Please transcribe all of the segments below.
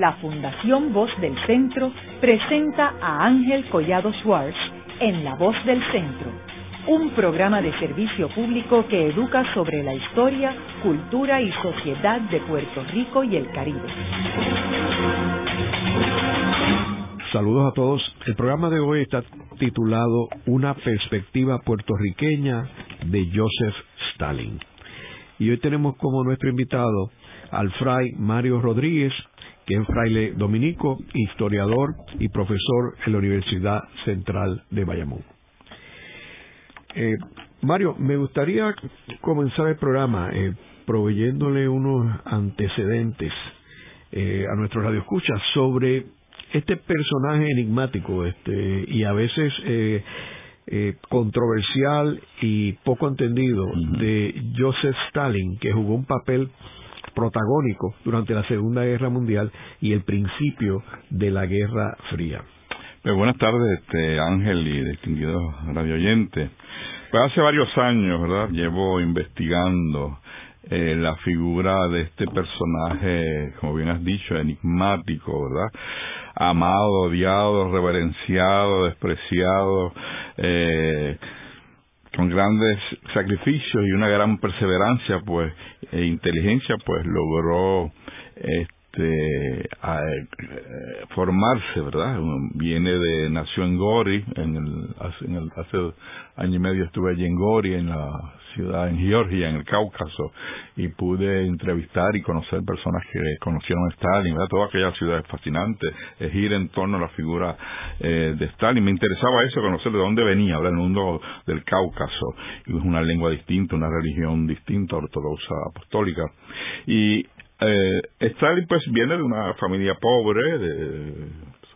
la Fundación Voz del Centro presenta a Ángel Collado Schwartz en La Voz del Centro, un programa de servicio público que educa sobre la historia, cultura y sociedad de Puerto Rico y el Caribe. Saludos a todos. El programa de hoy está titulado Una perspectiva puertorriqueña de Joseph Stalin. Y hoy tenemos como nuestro invitado al fray Mario Rodríguez, que es fraile dominico, historiador y profesor en la Universidad Central de Bayamón. Eh, Mario, me gustaría comenzar el programa eh, proveyéndole unos antecedentes eh, a nuestros radioescuchas sobre este personaje enigmático este y a veces eh, eh, controversial y poco entendido de Joseph Stalin, que jugó un papel protagónico durante la Segunda Guerra Mundial y el principio de la Guerra Fría. Pues buenas tardes, este Ángel y distinguidos radioyentes. Pues hace varios años, ¿verdad? Llevo investigando eh, la figura de este personaje, como bien has dicho, enigmático, ¿verdad? Amado, odiado, reverenciado, despreciado, eh, con grandes sacrificios y una gran perseverancia, pues, e inteligencia, pues logró este a, eh, formarse, ¿verdad? Viene de nació en Gori, en el, hace, en el, hace año y medio estuve allí en Gori, en la ciudad en Georgia, en el Cáucaso, y pude entrevistar y conocer personas que conocieron a Stalin, ¿verdad? Toda aquella ciudad es fascinante, es ir en torno a la figura eh, de Stalin. Me interesaba eso, conocer de dónde venía, ¿verdad? El mundo del Cáucaso, es una lengua distinta, una religión distinta, ortodoxa, apostólica. Y eh, Stalin pues viene de una familia pobre, de,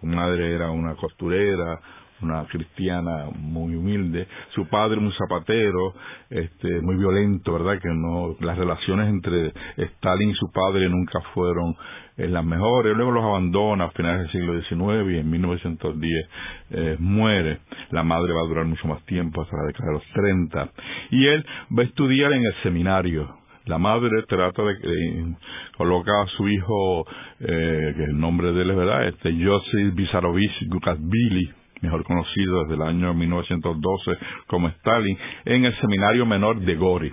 su madre era una costurera, una cristiana muy humilde, su padre un zapatero, este, muy violento, ¿verdad? Que no, las relaciones entre Stalin y su padre nunca fueron eh, las mejores, luego los abandona a finales del siglo XIX y en 1910 eh, muere, la madre va a durar mucho más tiempo, hasta la década de los 30, y él va a estudiar en el seminario, la madre trata de eh, coloca a su hijo eh, que el nombre de él es verdad este Joseph Bizarovich Gukasvili mejor conocido desde el año 1912 como Stalin en el seminario menor de Gori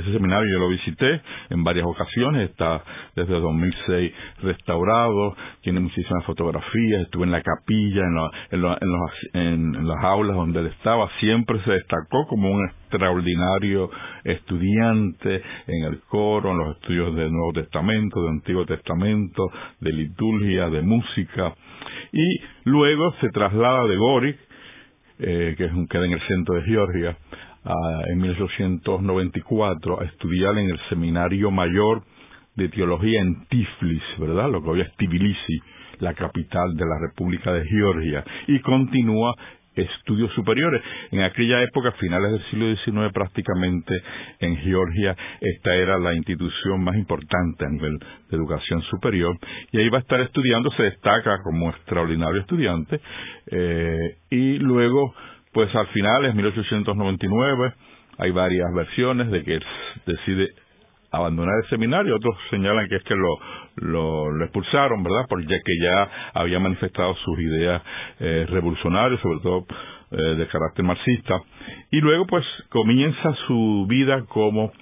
ese seminario yo lo visité en varias ocasiones, está desde 2006 restaurado, tiene muchísimas fotografías, estuve en la capilla, en, en, las aulas donde él estaba, siempre se destacó como un extraordinario estudiante en el coro, en los estudios del Nuevo Testamento, del Antiguo Testamento, de liturgia, de música, y luego se traslada de Gori, eh, que es un, queda en el centro de Georgia, en 1894 a estudiar en el Seminario Mayor de Teología en Tiflis, ¿verdad? Lo que hoy es Tbilisi, la capital de la República de Georgia, y continúa estudios superiores. En aquella época, finales del siglo XIX, prácticamente en Georgia, esta era la institución más importante a nivel de educación superior, y ahí va a estar estudiando, se destaca como extraordinario estudiante, eh, y luego pues al final, en 1899, hay varias versiones de que decide abandonar el seminario, otros señalan que es que lo, expulsaron, ¿verdad? Porque que ya había manifestado sus ideas eh, revolucionarias, sobre todo eh, de carácter marxista, y luego pues comienza su vida como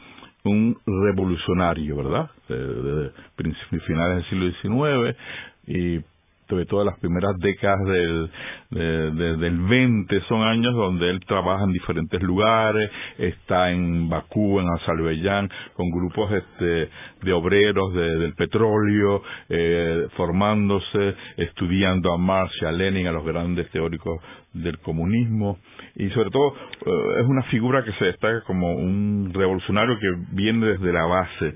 un revolucionario, ¿verdad? Desde de, finales del siglo XIX y sobre todo las primeras décadas del, del 20, son años donde él trabaja en diferentes lugares, está en Bakú, en Azerbaiyán, con grupos este, de obreros del petróleo, eh, formándose, estudiando a Marx y a Lenin, a los grandes teóricos del comunismo, y sobre todo eh, es una figura que se destaca como un revolucionario que viene desde la base,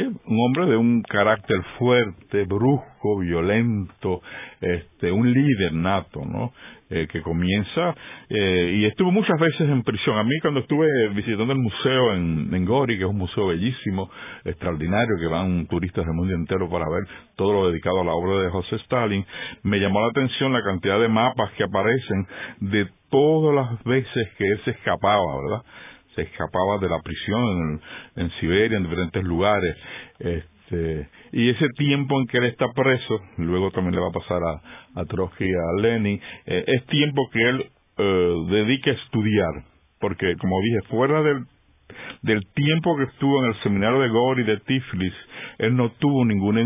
un hombre de un carácter fuerte, brusco, violento, este, un líder nato, ¿no? Eh, que comienza eh, y estuvo muchas veces en prisión. A mí cuando estuve visitando el museo en, en, Gori, que es un museo bellísimo, extraordinario, que van turistas del mundo entero para ver todo lo dedicado a la obra de José Stalin, me llamó la atención la cantidad de mapas que aparecen de todas las veces que él se escapaba, ¿verdad? Se escapaba de la prisión en, Siberia, en diferentes lugares. Este, y ese tiempo en que él está preso, luego también le va a pasar a, a Trotsky y a Lenin, eh, es tiempo que él eh, dedica a estudiar, porque como dije, fuera del, del tiempo que estuvo en el seminario de Gori de Tiflis, él no tuvo ninguna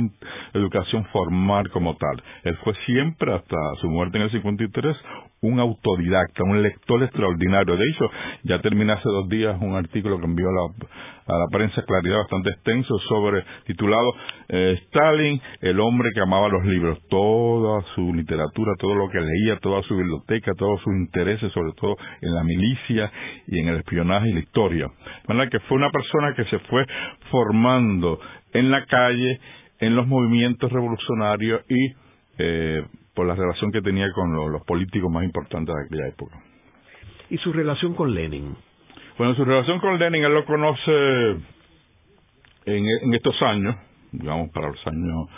educación formal como tal. Él fue siempre, hasta su muerte en el 53, un autodidacta, un lector extraordinario. De hecho, ya terminé hace dos días un artículo que envió a la, prensa Claridad bastante extenso sobre, titulado eh, Stalin, el hombre que amaba los libros. Toda su literatura, todo lo que leía, toda su biblioteca, todos sus intereses, sobre todo en la milicia y en el espionaje y la historia. De que fue una persona que se fue formando en la calle, en los movimientos revolucionarios y eh, por la relación que tenía con los, políticos más importantes de aquella época. ¿Y su relación con Lenin? Bueno, su relación con Lenin, él lo conoce en, estos años, digamos para los años,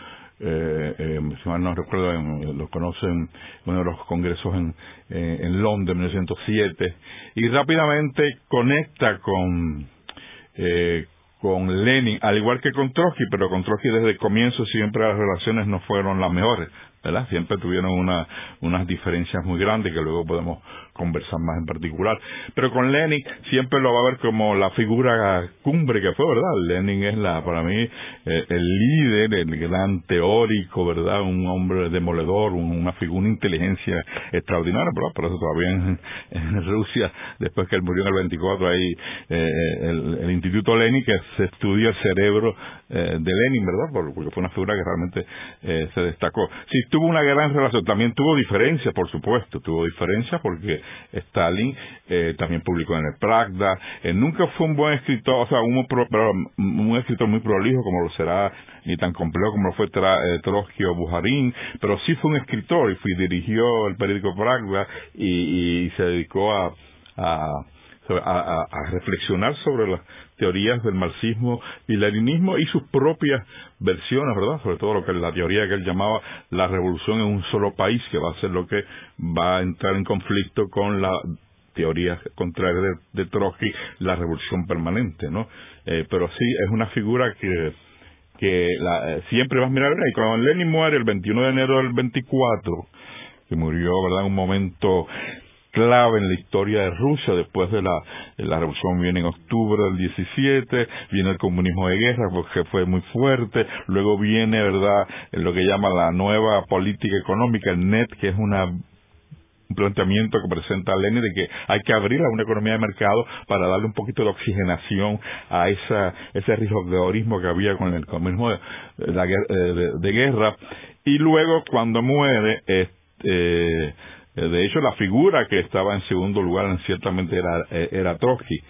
eh, eh, si mal no recuerdo, lo conoce en uno de los congresos en, en Londres en 1907, y rápidamente conecta con, eh, con Lenin, al igual que con Trotsky, pero con Trotsky desde el comienzo siempre las relaciones no fueron las mejores. ¿verdad? Siempre tuvieron una, unas diferencias muy grandes que luego podemos conversar más en particular. Pero con Lenin siempre lo va a ver como la figura cumbre que fue, ¿verdad? Lenin es la, para mí, eh, el líder, el gran teórico, ¿verdad? Un hombre demoledor, una figura, una inteligencia extraordinaria, ¿verdad? Por eso todavía en, Rusia, después que él murió en el 24, hay eh, el, Instituto Lenin que se estudia el cerebro eh, de Lenin, ¿verdad? Porque fue una figura que realmente se destacó. Sí, tuvo una gran relación, también tuvo diferencias, por supuesto, tuvo diferencias porque Stalin eh, también publicó en el Pravda, eh, nunca fue un buen escritor, o sea, un, un, escritor muy prolijo como lo será, ni tan complejo como lo fue eh, Trotsky o Bujarin, pero sí fue un escritor y fue, dirigió el periódico Pravda y, se dedicó a, a reflexionar sobre las teorías del marxismo y leninismo y sus propias versiones, ¿verdad? Sobre todo lo que la teoría que él llamaba la revolución en un solo país, que va a ser lo que va a entrar en conflicto con la teoría contraria de, Trotsky, la revolución permanente, ¿no? Eh, pero sí, es una figura que que la, eh, siempre vas a mirar, y cuando Lenin muere el 21 de enero del 24, que murió, ¿verdad?, en un momento clave en la historia de Rusia después de la, la revolución viene en octubre del 17, viene el comunismo de guerra porque fue muy fuerte, luego viene, ¿verdad?, lo que llama la nueva política económica, el NET, que es un planteamiento que presenta Lenin de que hay que abrir a una economía de mercado para darle un poquito de oxigenación a esa, ese rigorismo que había con el comunismo de, de, de guerra. Y luego, cuando muere, este, eh, de hecho, la figura que estaba en segundo lugar ciertamente era, eh, era Trotsky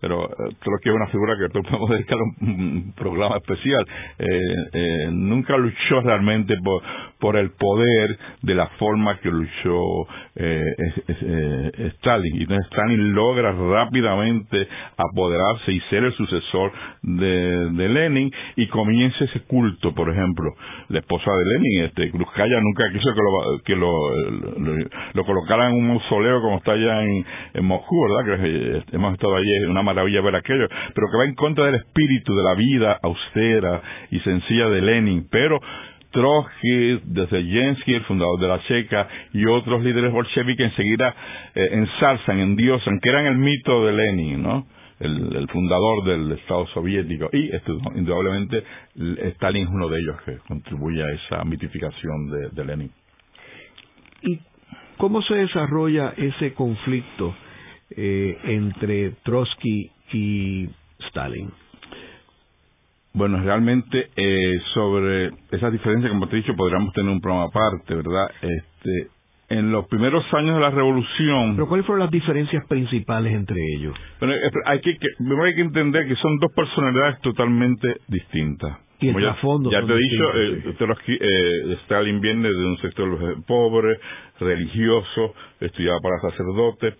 pero eh, creo que es una figura que podemos dedicar un, programa especial. Eh, nunca luchó realmente por, por el poder de la forma que luchó Stalin. Y entonces Stalin logra rápidamente apoderarse y ser el sucesor de, de, Lenin y comienza ese culto, por ejemplo. La esposa de Lenin, este, Kruzkaya, nunca quiso que lo, que lo, lo, colocaran en un mausoleo como está allá en, en Moscú, ¿verdad? Que hemos estado allí en una maravilla ver aquello, pero que va en contra del espíritu de la vida austera y sencilla de Lenin, pero Trotsky, desde Jensky, el fundador de la Checa, y otros líderes bolcheviques enseguida eh, ensalzan, endiosan, que eran el mito de Lenin, ¿no? El, fundador del Estado soviético. Y esto, indudablemente Stalin es uno de ellos que contribuye a esa mitificación de, de Lenin. ¿Y cómo se desarrolla ese conflicto eh, entre Trotsky y Stalin? Bueno, realmente eh, sobre esa diferencia, como te he dicho, podríamos tener un programa aparte, ¿verdad? Este, en los primeros años de la revolución. ¿Pero cuáles fueron las diferencias principales entre ellos? Bueno, hay que, hay que entender que son dos personalidades totalmente distintas. Y el ya, ya te he dicho, eh, eh, Stalin viene de un sector pobre, religioso, estudiaba para sacerdote.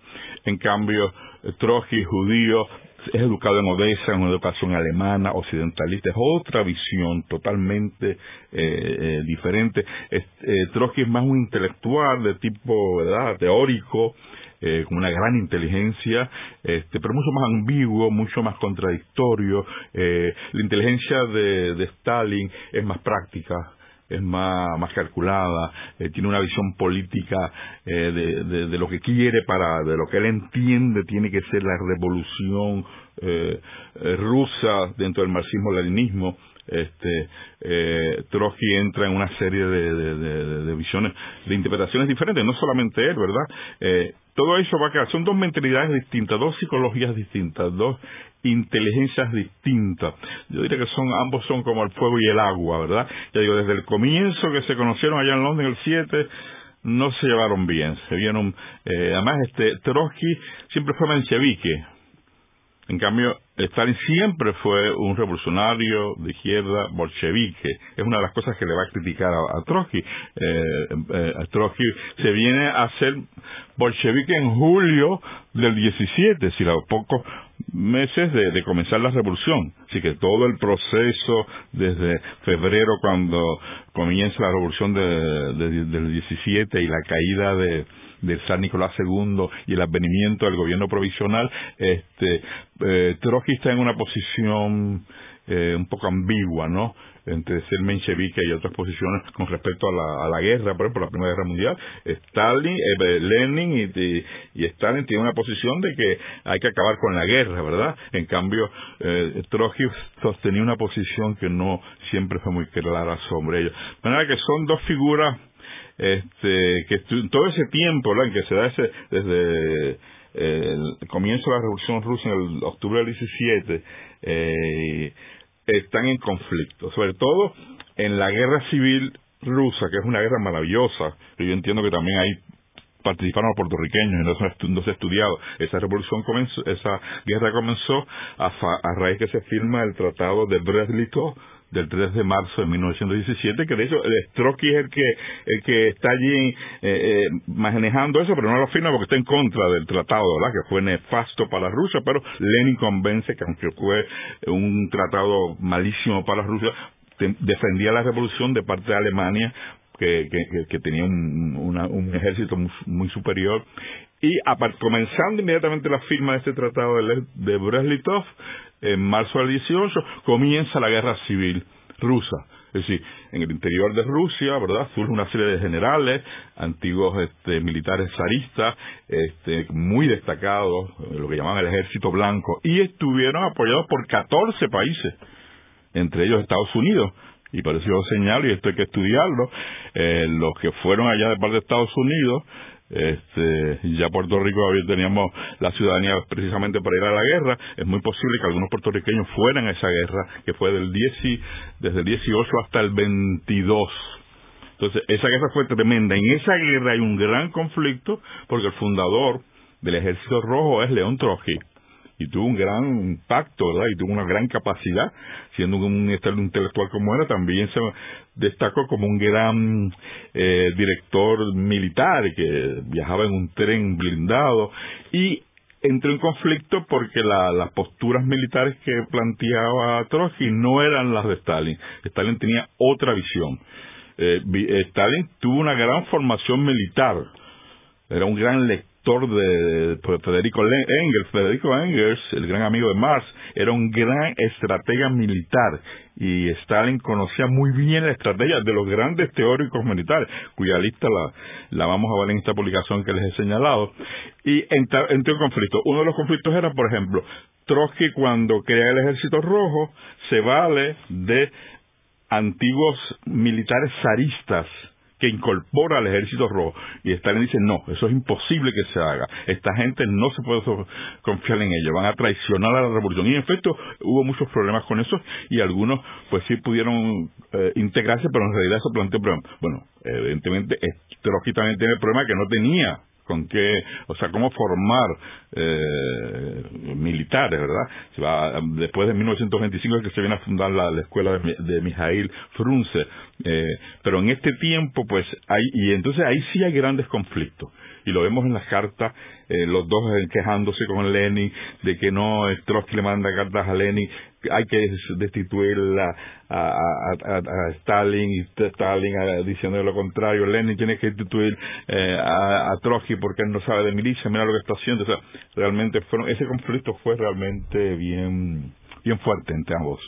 En cambio, Trotsky, judío, es educado en Odessa, en una educación alemana, occidentalista, es otra visión totalmente eh, eh diferente. Eh, Trotsky es más un intelectual de tipo ¿verdad? teórico, eh, con una gran inteligencia, este, pero mucho más ambiguo, mucho más contradictorio. Eh, la inteligencia de Stalin es más práctica, es más, más calculada, eh, tiene una visión política eh, de, de, lo que quiere para, de lo que él entiende tiene que ser la revolución eh, eh rusa dentro del marxismo-leninismo. Este, eh, Trotsky entra en una serie de, de, visiones, de interpretaciones diferentes, no solamente él, ¿verdad? Todo eso va a quedar, son dos mentalidades distintas, dos psicologías distintas, dos inteligencias distintas. Yo diría que son ambos son como el fuego y el agua, ¿verdad? Ya digo, desde el comienzo que se conocieron allá en Londres en el 7, no se llevaron bien, se vieron, eh, además este Trotsky siempre fue menchevique, en cambio, Stalin siempre fue un revolucionario de izquierda bolchevique. Es una de las cosas que le va a criticar a, Trotsky. Eh, eh, Trotsky se viene a ser bolchevique en julio del 17, si a pocos meses de, comenzar la revolución. Así que todo el proceso desde febrero cuando comienza la revolución del 17 y la caída de del zar Nicolás II y el advenimiento del gobierno provisional, este, eh, Trotsky está en una posición eh, un poco ambigua, ¿no? Entre ser menchevique y otras posiciones con respecto a la, a la guerra, por ejemplo, la Primera Guerra Mundial. Stalin, eh, Lenin y, Stalin tienen una posición de que hay que acabar con la guerra, ¿verdad? En cambio, eh, Trotsky sostenía una posición que no siempre fue muy clara sobre ello. De manera que son dos figuras este, que todo ese tiempo en que se da ese, desde el comienzo de la Revolución Rusa en el octubre del 17, eh, están en conflicto, sobre todo en la guerra civil rusa, que es una guerra maravillosa, que yo entiendo que también hay participaron los puertorriqueños y no se ha estudiado. Esa revolución comenzó, esa guerra comenzó a, a raíz que se firma el tratado de brest del 3 de marzo de 1917, que de hecho el Trotsky es el que, el que está allí eh, eh, manejando eso, pero no lo firma porque está en contra del tratado. Que fue nefasto para Rusia, pero Lenin convence que aunque fue un tratado malísimo para Rusia, defendía la revolución de parte de Alemania que, tenía un, ejército muy, superior. Y comenzando inmediatamente la firma de este tratado de, de en marzo del 18 comienza la guerra civil rusa. Es decir, en el interior de Rusia, ¿verdad? Surge una serie de generales, antiguos este, militares zaristas, este, muy destacados, lo que llamaban el ejército blanco, y estuvieron apoyados por 14 países, entre ellos Estados Unidos. Y yo señalo, y esto hay que estudiarlo, eh, los que fueron allá de parte de Estados Unidos, este, ya Puerto Rico teníamos la ciudadanía precisamente para ir a la guerra, es muy posible que algunos puertorriqueños fueran a esa guerra, que fue del 10, desde el 18 hasta el 22. Entonces, esa guerra fue tremenda. En esa guerra hay un gran conflicto porque el fundador del Ejército Rojo es León Trotsky y tuvo un gran impacto, ¿verdad? Y tuvo una gran capacidad, siendo un intelectual como era, también se destacó como un gran eh, director militar que viajaba en un tren blindado y entró en conflicto porque las posturas militares que planteaba Trotsky no eran las de Stalin. Stalin tenía otra visión. Eh, Stalin tuvo una gran formación militar, era un gran lector de Federico Engels. Federico Engels, el gran amigo de Marx, era un gran estratega militar y Stalin conocía muy bien la estrategia de los grandes teóricos militares, cuya lista la, vamos a ver en esta publicación que les he señalado. Y entró en conflicto. Uno de los conflictos era, por ejemplo, Trotsky cuando crea el ejército rojo se vale de antiguos militares zaristas que incorpora al ejército rojo. Y Stalin dice, no, eso es imposible que se haga. Esta gente no se puede confiar en ellos, van a traicionar a la revolución. Y en efecto, hubo muchos problemas con eso y algunos pues sí pudieron eh, integrarse, pero en realidad eso planteó problemas. Bueno, evidentemente, también tiene el problema que no tenía con qué, o sea, cómo formar eh, militares, ¿verdad? Se va, después de 1925 es que se viene a fundar la, escuela de, de Mijail Frunze, eh, pero en este tiempo, pues, hay, y entonces ahí sí hay grandes conflictos. Y lo vemos en las cartas, eh, los dos quejándose con Lenin de que no, Trotsky le manda cartas a Lenin, hay que destituir a, Stalin y Stalin diciendo lo contrario, Lenin tiene que destituir eh, a, Trotsky porque él no sabe de milicia, mira lo que está haciendo, o sea, realmente fueron, ese conflicto fue realmente bien, bien fuerte entre ambos.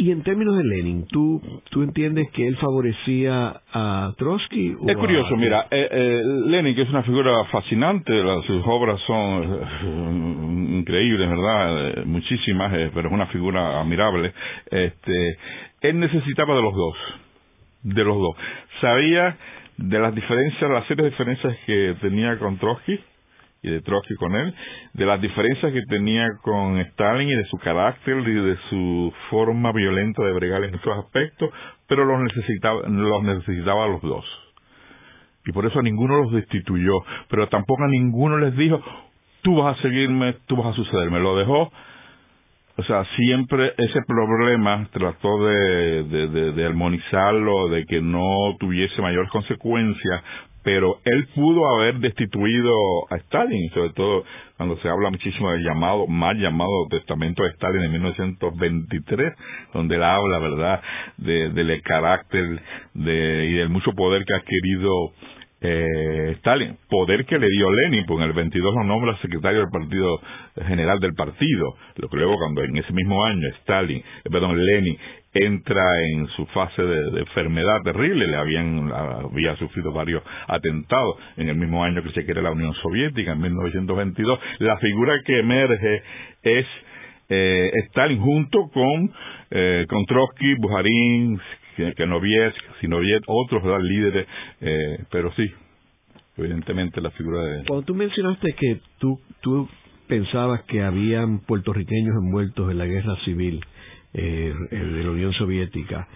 Y en términos de Lenin, ¿tú, tú entiendes que él favorecía a Trotsky? es curioso, mira, eh, eh, Lenin, que es una figura fascinante, sus obras son eh, increíbles, ¿verdad? muchísimas, pero es una figura admirable. Este, él necesitaba de los dos, de los dos. Sabía de las diferencias, las serias diferencias que tenía con Trotsky, y de Trotsky con él, de las diferencias que tenía con Stalin y de su carácter y de su forma violenta de bregar en esos aspectos, pero los necesitaba, los necesitaba a los dos. Y por eso a ninguno los destituyó, pero tampoco a ninguno les dijo, tú vas a seguirme, tú vas a sucederme. Lo dejó, o sea, siempre ese problema trató de, de, de armonizarlo, de que no tuviese mayores consecuencias, pero él pudo haber destituido a Stalin, sobre todo cuando se habla muchísimo del llamado, mal llamado testamento de Stalin en 1923, donde él habla, ¿verdad?, de, del carácter de, y del mucho poder que ha adquirido eh, Stalin, poder que le dio Lenin, porque en el 22 lo nombra secretario del partido general del partido, lo que luego cuando en ese mismo año Stalin, eh, perdón, Lenin entra en su fase de, enfermedad terrible, le habían había sufrido varios atentados en el mismo año que se quiere la Unión Soviética en 1922, la figura que emerge es eh, Stalin junto con eh, con Trotsky, Bujarin, Zinoviev, otros líderes, eh, pero sí, evidentemente la figura de... Cuando tú mencionaste que tú, tú pensabas que habían puertorriqueños envueltos en la guerra civil eh, de la Unión Soviética,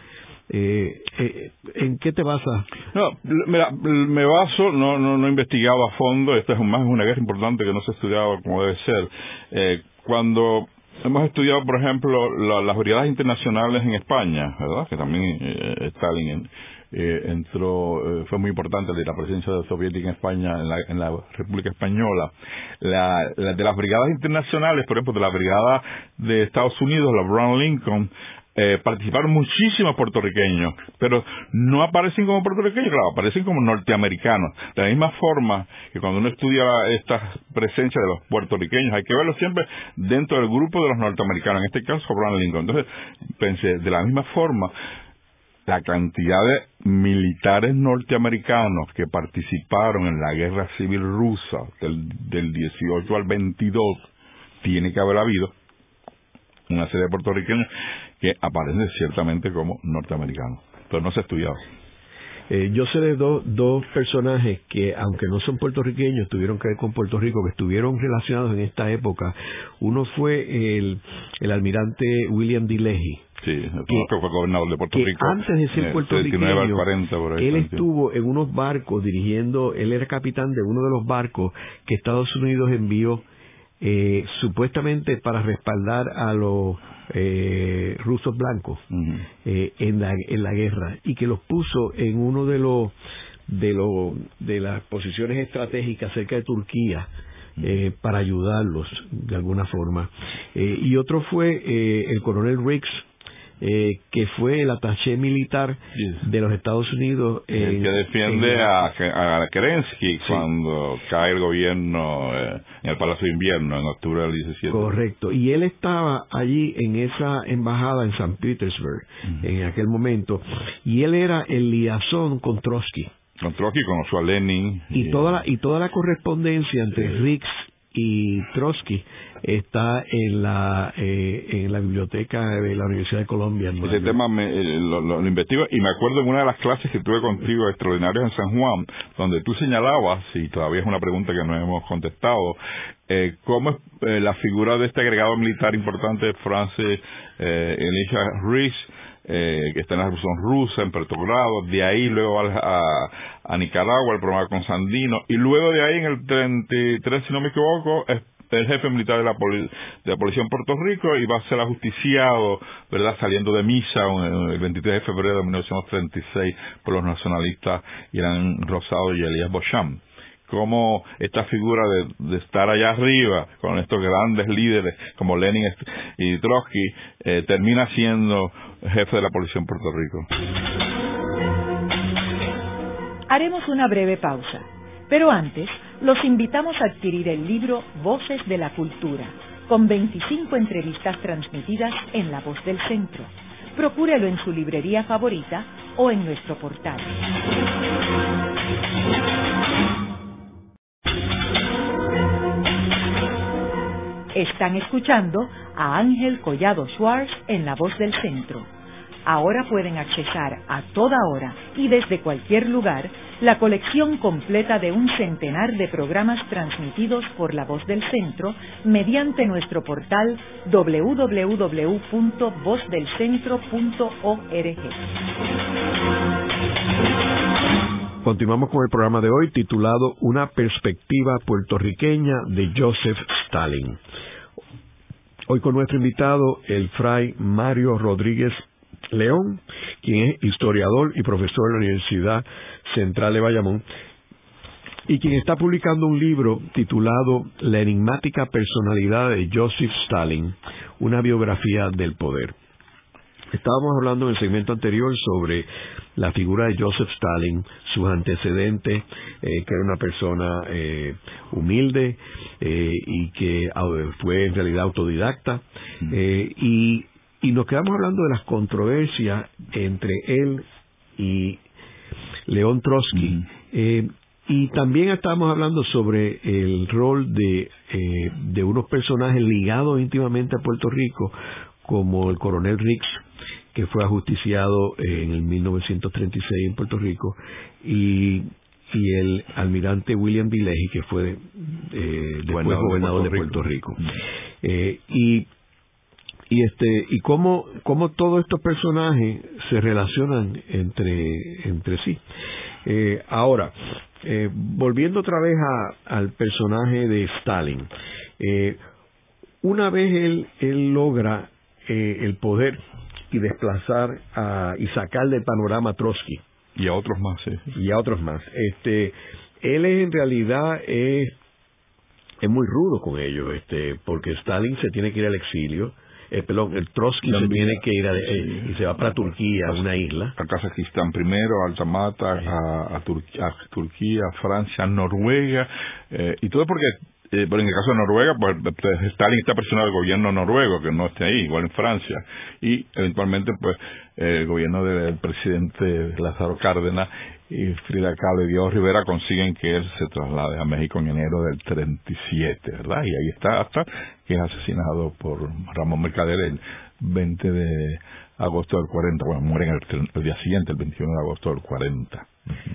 eh, eh, ¿En qué te basas? No, mira, me baso, no, no, no he investigado a fondo, esta es más una guerra importante que no se ha estudiado como debe ser. Eh, cuando Hemos estudiado, por ejemplo, las brigadas internacionales en España, ¿verdad? Que también eh, Stalin eh, entró, eh, fue muy importante de la presencia soviética en España, en la, República Española. La, de las brigadas internacionales, por ejemplo, de la brigada de Estados Unidos, la Brown Lincoln, eh, participaron muchísimos puertorriqueños, pero no aparecen como puertorriqueños, aparecen como norteamericanos. De la misma forma que cuando uno estudia esta presencia de los puertorriqueños, hay que verlo siempre dentro del grupo de los norteamericanos, en este caso Abraham Lincoln. Entonces, pensé, de la misma forma, la cantidad de militares norteamericanos que participaron en la guerra civil rusa del, del 18 al 22 tiene que haber habido una serie de puertorriqueños que aparecen ciertamente como norteamericanos, pero no se ha estudiado. Eh, yo sé de dos personajes que, aunque no son puertorriqueños, tuvieron que ver con Puerto Rico, que estuvieron relacionados en esta época. Uno fue el, el almirante William D. Leahy. Sí, que, fue gobernador de Puerto Rico. Antes de ser puertorriqueño, él estuvo en unos barcos dirigiendo, él era capitán de uno de los barcos que Estados Unidos envió eh, supuestamente para respaldar a los eh, rusos blancos eh, en, la, en la guerra y que los puso en uno de los de los de las posiciones estratégicas cerca de Turquía eh, para ayudarlos de alguna forma. Y otro fue el coronel Riggs eh, que fue el attaché militar de los Estados Unidos. el que defiende a, a Kerensky cuando cae el gobierno eh, en el Palacio de Invierno en octubre del 17. Correcto. Y él estaba allí en esa embajada en San Petersburg en aquel momento. Y él era el liazón con Trotsky. Con Trotsky, conoció a Lenin. Y, toda, la, y toda la correspondencia entre Riggs y Trotsky está en la eh, en la biblioteca de la Universidad de Colombia. Ese tema eh, lo, investigo y me acuerdo en una de las clases que tuve contigo extraordinarias en San Juan, donde tú señalabas, y todavía es una pregunta que no hemos contestado, eh, cómo es eh, la figura de este agregado militar importante Francis eh, Elisha Rees, eh, que está en la Revolución Rusa, en Petrogrado, de ahí luego a, a, Nicaragua, el programa con Sandino, y luego de ahí en el 33, si no me equivoco, el jefe militar de la, de la policía en Puerto Rico y va a ser ajusticiado, ¿verdad?, saliendo de misa el 23 de febrero de 1936 por los nacionalistas Irán Rosado y Elías Bocham cómo esta figura de, estar allá arriba con estos grandes líderes como Lenin y Trotsky eh, termina siendo jefe de la policía en Puerto Rico. Haremos una breve pausa, pero antes los invitamos a adquirir el libro Voces de la Cultura, con 25 entrevistas transmitidas en La Voz del Centro. Procúrelo en su librería favorita o en nuestro portal. Están escuchando a Ángel Collado Schwartz en La Voz del Centro. Ahora pueden accesar a toda hora y desde cualquier lugar la colección completa de un centenar de programas transmitidos por La Voz del Centro mediante nuestro portal www.vozdelcentro.org. Continuamos con el programa de hoy titulado Una perspectiva puertorriqueña de Joseph Stalin. Hoy con nuestro invitado, el fray Mario Rodríguez León, quien es historiador y profesor de la Universidad Central de Bayamón, y quien está publicando un libro titulado La enigmática personalidad de Joseph Stalin, una biografía del poder. Estábamos hablando en el segmento anterior sobre la figura de Joseph Stalin, sus antecedentes, eh, que era una persona eh, humilde eh, y que fue en realidad autodidacta, y, y nos quedamos hablando de las controversias entre él y León Trotsky. y también estábamos hablando sobre el rol de, de unos personajes ligados íntimamente a Puerto Rico, como el coronel Riggs, que fue ajusticiado en el 1936 en Puerto Rico, y, y el almirante William Vileji, que fue eh, después gobernador de Puerto, Rico. Eh, y y este y cómo cómo todos estos personajes se relacionan entre entre sí eh, ahora eh, volviendo otra vez a, al personaje de Stalin eh, una vez él él logra eh, el poder y desplazar a, y sacar del panorama Trotsky. Y a otros más, sí. Y a otros más. Este, él en realidad es, es muy rudo con ellos, este, porque Stalin se tiene que ir al exilio, eh, perdón, el Trotsky se tiene que ir a, eh, y se va para Turquía, a una isla. A Kazajistán primero, a Altamata, a, a, Turquía, a Francia, a Noruega, eh, y todo porque eh, en el caso de Noruega, pues, pues Stalin está presionado al gobierno noruego, que no esté ahí, igual en Francia, y eventualmente, pues, el gobierno del presidente Lázaro Cárdenas y Frida Kahlo y Dios Rivera consiguen que él se traslade a México en enero del 37, ¿verdad? Y ahí está hasta que es asesinado por Ramón Mercader el 20 de agosto del 40, bueno, muere el, el día siguiente, el 21 de agosto del 40.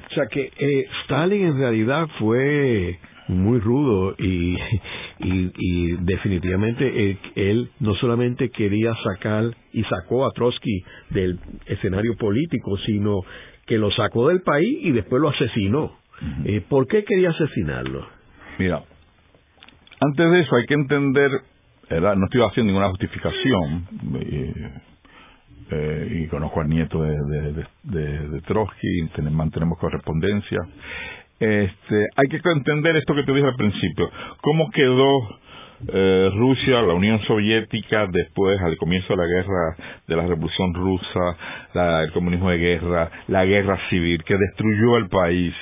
O sea que eh, Stalin en realidad fue muy rudo y, y, definitivamente él, no solamente quería sacar y sacó a Trotsky del escenario político, sino que lo sacó del país y después lo asesinó. Eh, ¿Por qué quería asesinarlo? Mira, antes de eso hay que entender, no estoy haciendo ninguna justificación, eh, eh, y conozco al nieto de, de, de, de Trotsky, mantenemos correspondencia, este, hay que entender esto que te dije al principio, cómo quedó eh, Rusia, la Unión Soviética, después al comienzo de la guerra de la Revolución Rusa, el comunismo de guerra, la guerra civil que destruyó el país,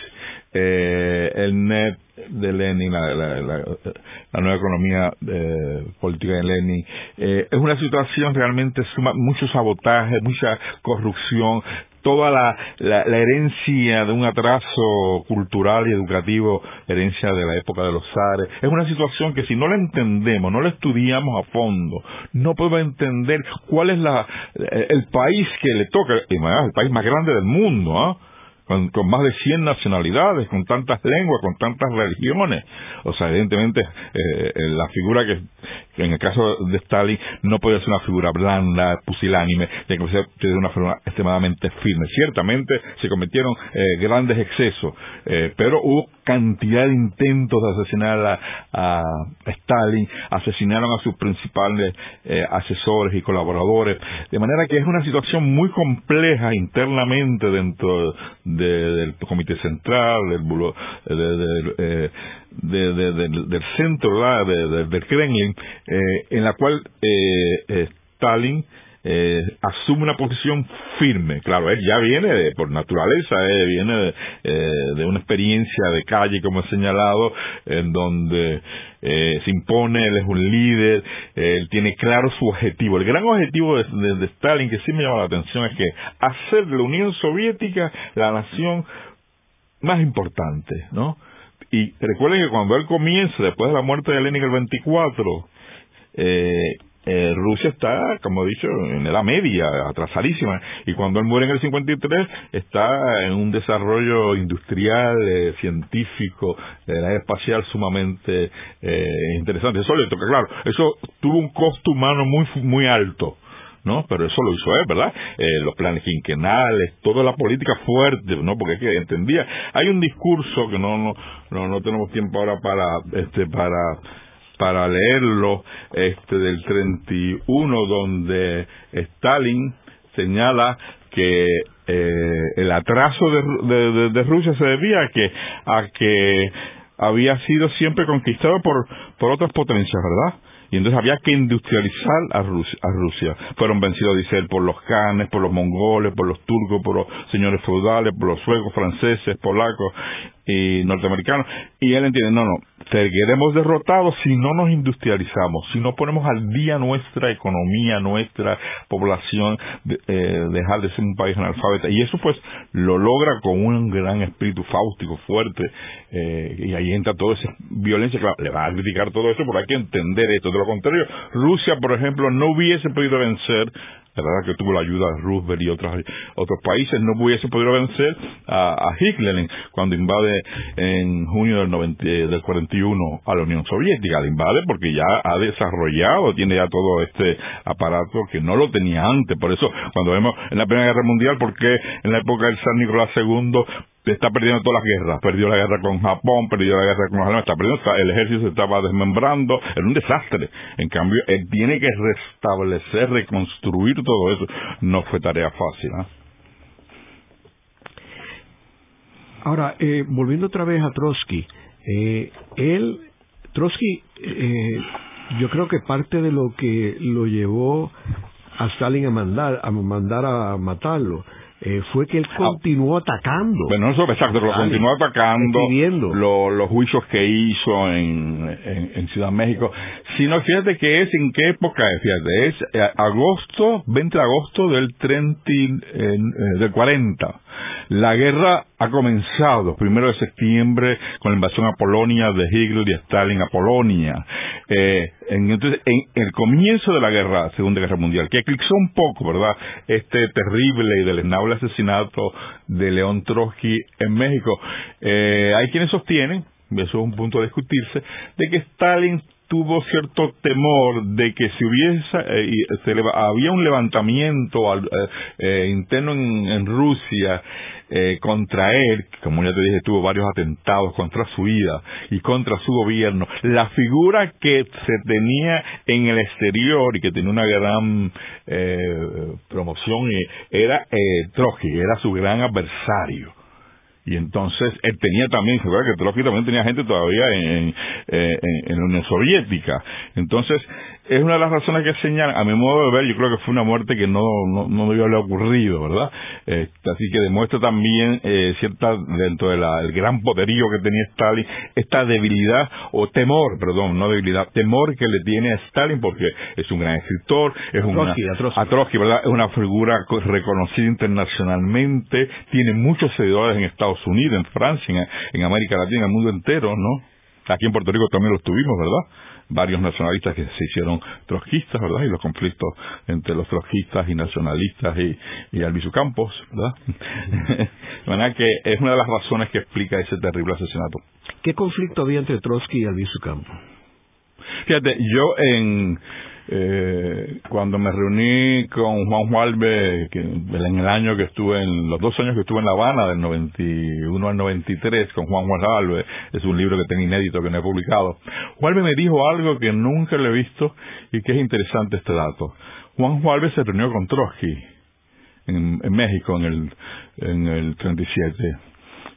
eh, el net de Lenin, la, nueva economía eh, política de Lenin, eh, es una situación realmente suma, mucho sabotaje, mucha corrupción, toda la, la, herencia de un atraso cultural y educativo, herencia de la época de los zares. Es una situación que si no la entendemos, no la estudiamos a fondo, no podemos entender cuál es la, el país que le toca, el país más grande del mundo, ¿ah? con, más de 100 nacionalidades, con tantas lenguas, con tantas religiones. O sea, evidentemente eh, eh, la figura que, en el caso de Stalin no podía ser una figura blanda, pusilánime, tenía que ser una figura extremadamente firme. Ciertamente se cometieron eh, grandes excesos, pero hubo cantidad de intentos de asesinar a, Stalin, asesinaron a sus principales asesores y colaboradores, de manera que es una situación muy compleja internamente dentro del Comité Central, del, eh, del centro del Kremlin, eh, en la cual eh, Stalin eh, asume una posición firme. Claro, él ya viene por naturaleza, eh, viene eh, de, una experiencia de calle, como he señalado, en donde se impone, él es un líder, él tiene claro su objetivo. El gran objetivo de, Stalin, que sí me llama la atención, es que hacer de la Unión Soviética la nación más importante, ¿no? Y recuerden que cuando él comienza, después de la muerte de Lenin el 24, eh, eh, Rusia está, como he dicho, en edad media, atrasadísima, y cuando él muere en el 53 está en un desarrollo industrial, eh, científico, de la espacial sumamente eh, interesante. Eso le toca, claro, eso tuvo un costo humano muy, muy alto. ¿No? Pero eso lo hizo él, ¿verdad? Eh, los planes quinquenales, toda la política fuerte, ¿no? Porque es que entendía, hay un discurso que no, no, no, no tenemos tiempo ahora para, este, para, para leerlo este del 31 donde Stalin señala que eh, el atraso de, de, Rusia se debía a que a que había sido siempre conquistado por por otras potencias, ¿verdad? Y entonces había que industrializar a Rusia. A Rusia. Fueron vencidos, dice él, por los canes, por los mongoles, por los turcos, por los señores feudales, por los suecos, franceses, polacos y norteamericanos. Y él entiende, no, no, seguiremos derrotados si no nos industrializamos, si no ponemos al día nuestra economía, nuestra población, eh, dejar de ser un país analfabeta. Y eso pues lo logra con un gran espíritu fáustico, fuerte, eh, y ahí entra toda esa violencia, claro, le va a criticar todo eso, pero hay que entender esto. De lo contrario, Rusia, por ejemplo, no hubiese podido vencer la verdad que tuvo la ayuda de Roosevelt y otros, otros países, no hubiese podido vencer a, Hitler cuando invade en junio del, 90, del 41 a la Unión Soviética. La invade porque ya ha desarrollado, tiene ya todo este aparato que no lo tenía antes. Por eso, cuando vemos en la Primera Guerra Mundial, porque en la época del San Nicolás II está perdiendo todas las guerras. Perdió la guerra con Japón, perdió la guerra con los está perdiendo, el ejército se estaba desmembrando, era un desastre. En cambio, él tiene que restablecer, reconstruir todo eso. No fue tarea fácil. ¿ah? Ahora, eh, volviendo otra vez a Trotsky, eh, él, Trotsky, eh, yo creo que parte de lo que lo llevó a Stalin a mandar, a mandar a matarlo, eh, fue que él ah. continuó atacando. Bueno, eso exacto, lo continuó atacando, los juicios que hizo en, en, Ciudad México, sino fíjate que es en qué época es, fíjate, es eh, agosto, 20 de agosto del 30, eh, del 40 la guerra ha comenzado, primero de septiembre, con la invasión a Polonia de Hitler y Stalin a Polonia. Eh, entonces, en el comienzo de la guerra, Segunda Guerra Mundial, que eclipsó un poco, ¿verdad?, este terrible y deleznable asesinato de León Trotsky en México, eh, hay quienes sostienen, eso es un punto a discutirse, de que Stalin tuvo cierto temor de que si hubiese eh, había un levantamiento eh, eh, interno en, Rusia contra él, como ya te dije, tuvo varios atentados contra su vida y contra su gobierno. La figura que se tenía en el exterior y que tenía una gran promoción era Trotsky, era su gran adversario y entonces él tenía también, se que Trotsky también tenía gente todavía en, en, en, la Unión Soviética. Entonces, es una de las razones que señalan, a mi modo de ver, yo creo que fue una muerte que no, no, no debió haber ocurrido, ¿verdad? Este, así que demuestra también eh, cierta, dentro del gran poderío que tenía Stalin, esta debilidad, o temor, perdón, no debilidad, temor que le tiene a Stalin porque es un gran escritor, es un Trotsky, ¿verdad? Es una figura reconocida internacionalmente, tiene muchos seguidores en Estados Unidos, en Francia, en, en América Latina, en el mundo entero, ¿no? Aquí en Puerto Rico también los tuvimos, ¿verdad? varios nacionalistas que se hicieron trotskistas, ¿verdad? Y los conflictos entre los trotskistas y nacionalistas y, y Albizu Campos, ¿verdad? De manera que es una de las razones que explica ese terrible asesinato. ¿Qué conflicto había entre Trotsky y Albizu Campo? Fíjate, yo en eh, cuando me reuní con Juan Jualve, que en el año que estuve, en los dos años que estuve en La Habana, del 91 al 93, con Juan Jualve, es un libro que tengo inédito que no he publicado, Jualve me dijo algo que nunca le he visto y que es interesante este dato. Juan Jualve se reunió con Trotsky en, en México en el, en el 37.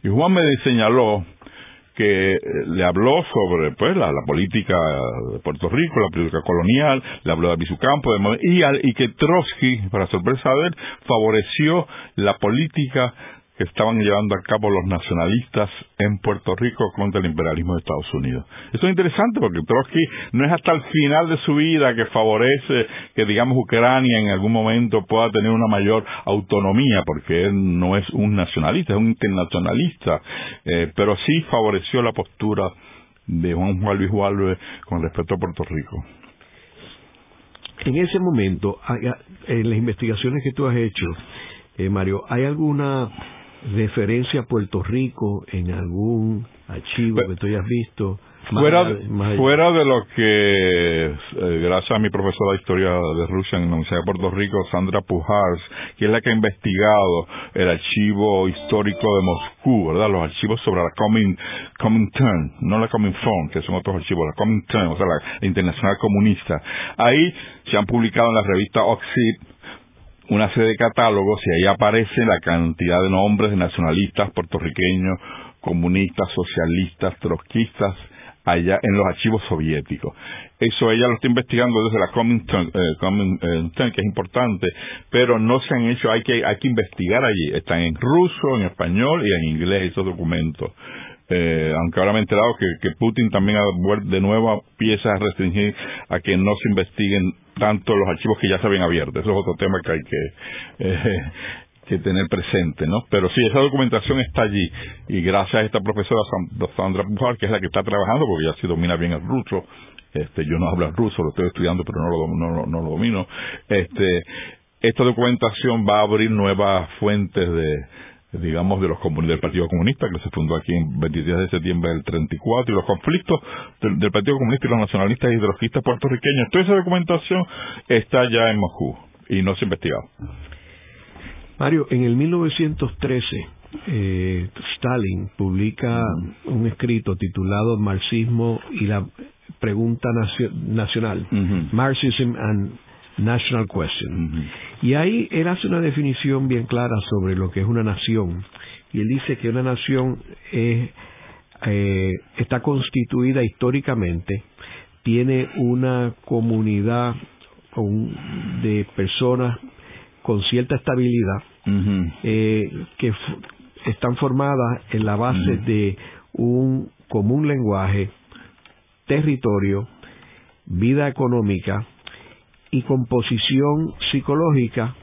Y Juan me señaló que eh, le habló sobre pues la, política de Puerto Rico, la política colonial, le habló de Bisucampo y, y que Trotsky, para sorpresa de favoreció la política que estaban llevando a cabo los nacionalistas en Puerto Rico contra el imperialismo de Estados Unidos. Esto es interesante porque Trotsky no es hasta el final de su vida que favorece que, digamos, Ucrania en algún momento pueda tener una mayor autonomía, porque él no es un nacionalista, es un internacionalista, eh, pero sí favoreció la postura de Juan Juan Luis con respecto a Puerto Rico. En ese momento, en las investigaciones que tú has hecho, eh, Mario, ¿hay alguna referencia a Puerto Rico en algún archivo que tú hayas visto? Fuera, fuera de lo que, eh, gracias a mi profesora de historia de Rusia en la Universidad de Puerto Rico, Sandra Pujars, que es la que ha investigado el archivo histórico de Moscú, ¿verdad? Los archivos sobre la Comintern, no la Comintern, que son otros archivos, la Comintern, o sea, la Internacional Comunista. Ahí se han publicado en la revista Oxid una serie de catálogos y ahí aparece la cantidad de nombres de nacionalistas puertorriqueños, comunistas, socialistas, trotskistas, allá en los archivos soviéticos. Eso ella lo está investigando desde la Comintern, eh, eh, que es importante, pero no se han hecho, hay que, hay que investigar allí. Están en ruso, en español y en inglés esos documentos. Eh, aunque ahora me he enterado que, Putin también ha de nuevo piezas a restringir a que no se investiguen tanto los archivos que ya se habían abierto. Eso es otro tema que hay que, eh, tener presente, ¿no? Pero sí, esa documentación está allí y gracias a esta profesora Sandra Pujar, que es la que está trabajando, porque ya sí domina bien el ruso, este, yo no hablo ruso, lo estoy estudiando, pero no lo, no, no lo domino, este, esta documentación va a abrir nuevas fuentes de, digamos, de los del Partido Comunista, que se fundó aquí en 23 de septiembre del 34, y los conflictos del, Partido Comunista y los nacionalistas hidrojistas puertorriqueños. Toda esa documentación está ya en Moscú y no se ha investigado. Mario, en el 1913, eh, Stalin publica un escrito titulado Marxismo y la pregunta nacional, Marxism and National Question. Y ahí él hace una definición bien clara sobre lo que es una nación. Y él dice que una nación es, eh, está constituida históricamente, tiene una comunidad de personas con cierta estabilidad eh, que están formadas en la base de un común lenguaje, territorio, vida económica, y composición psicológica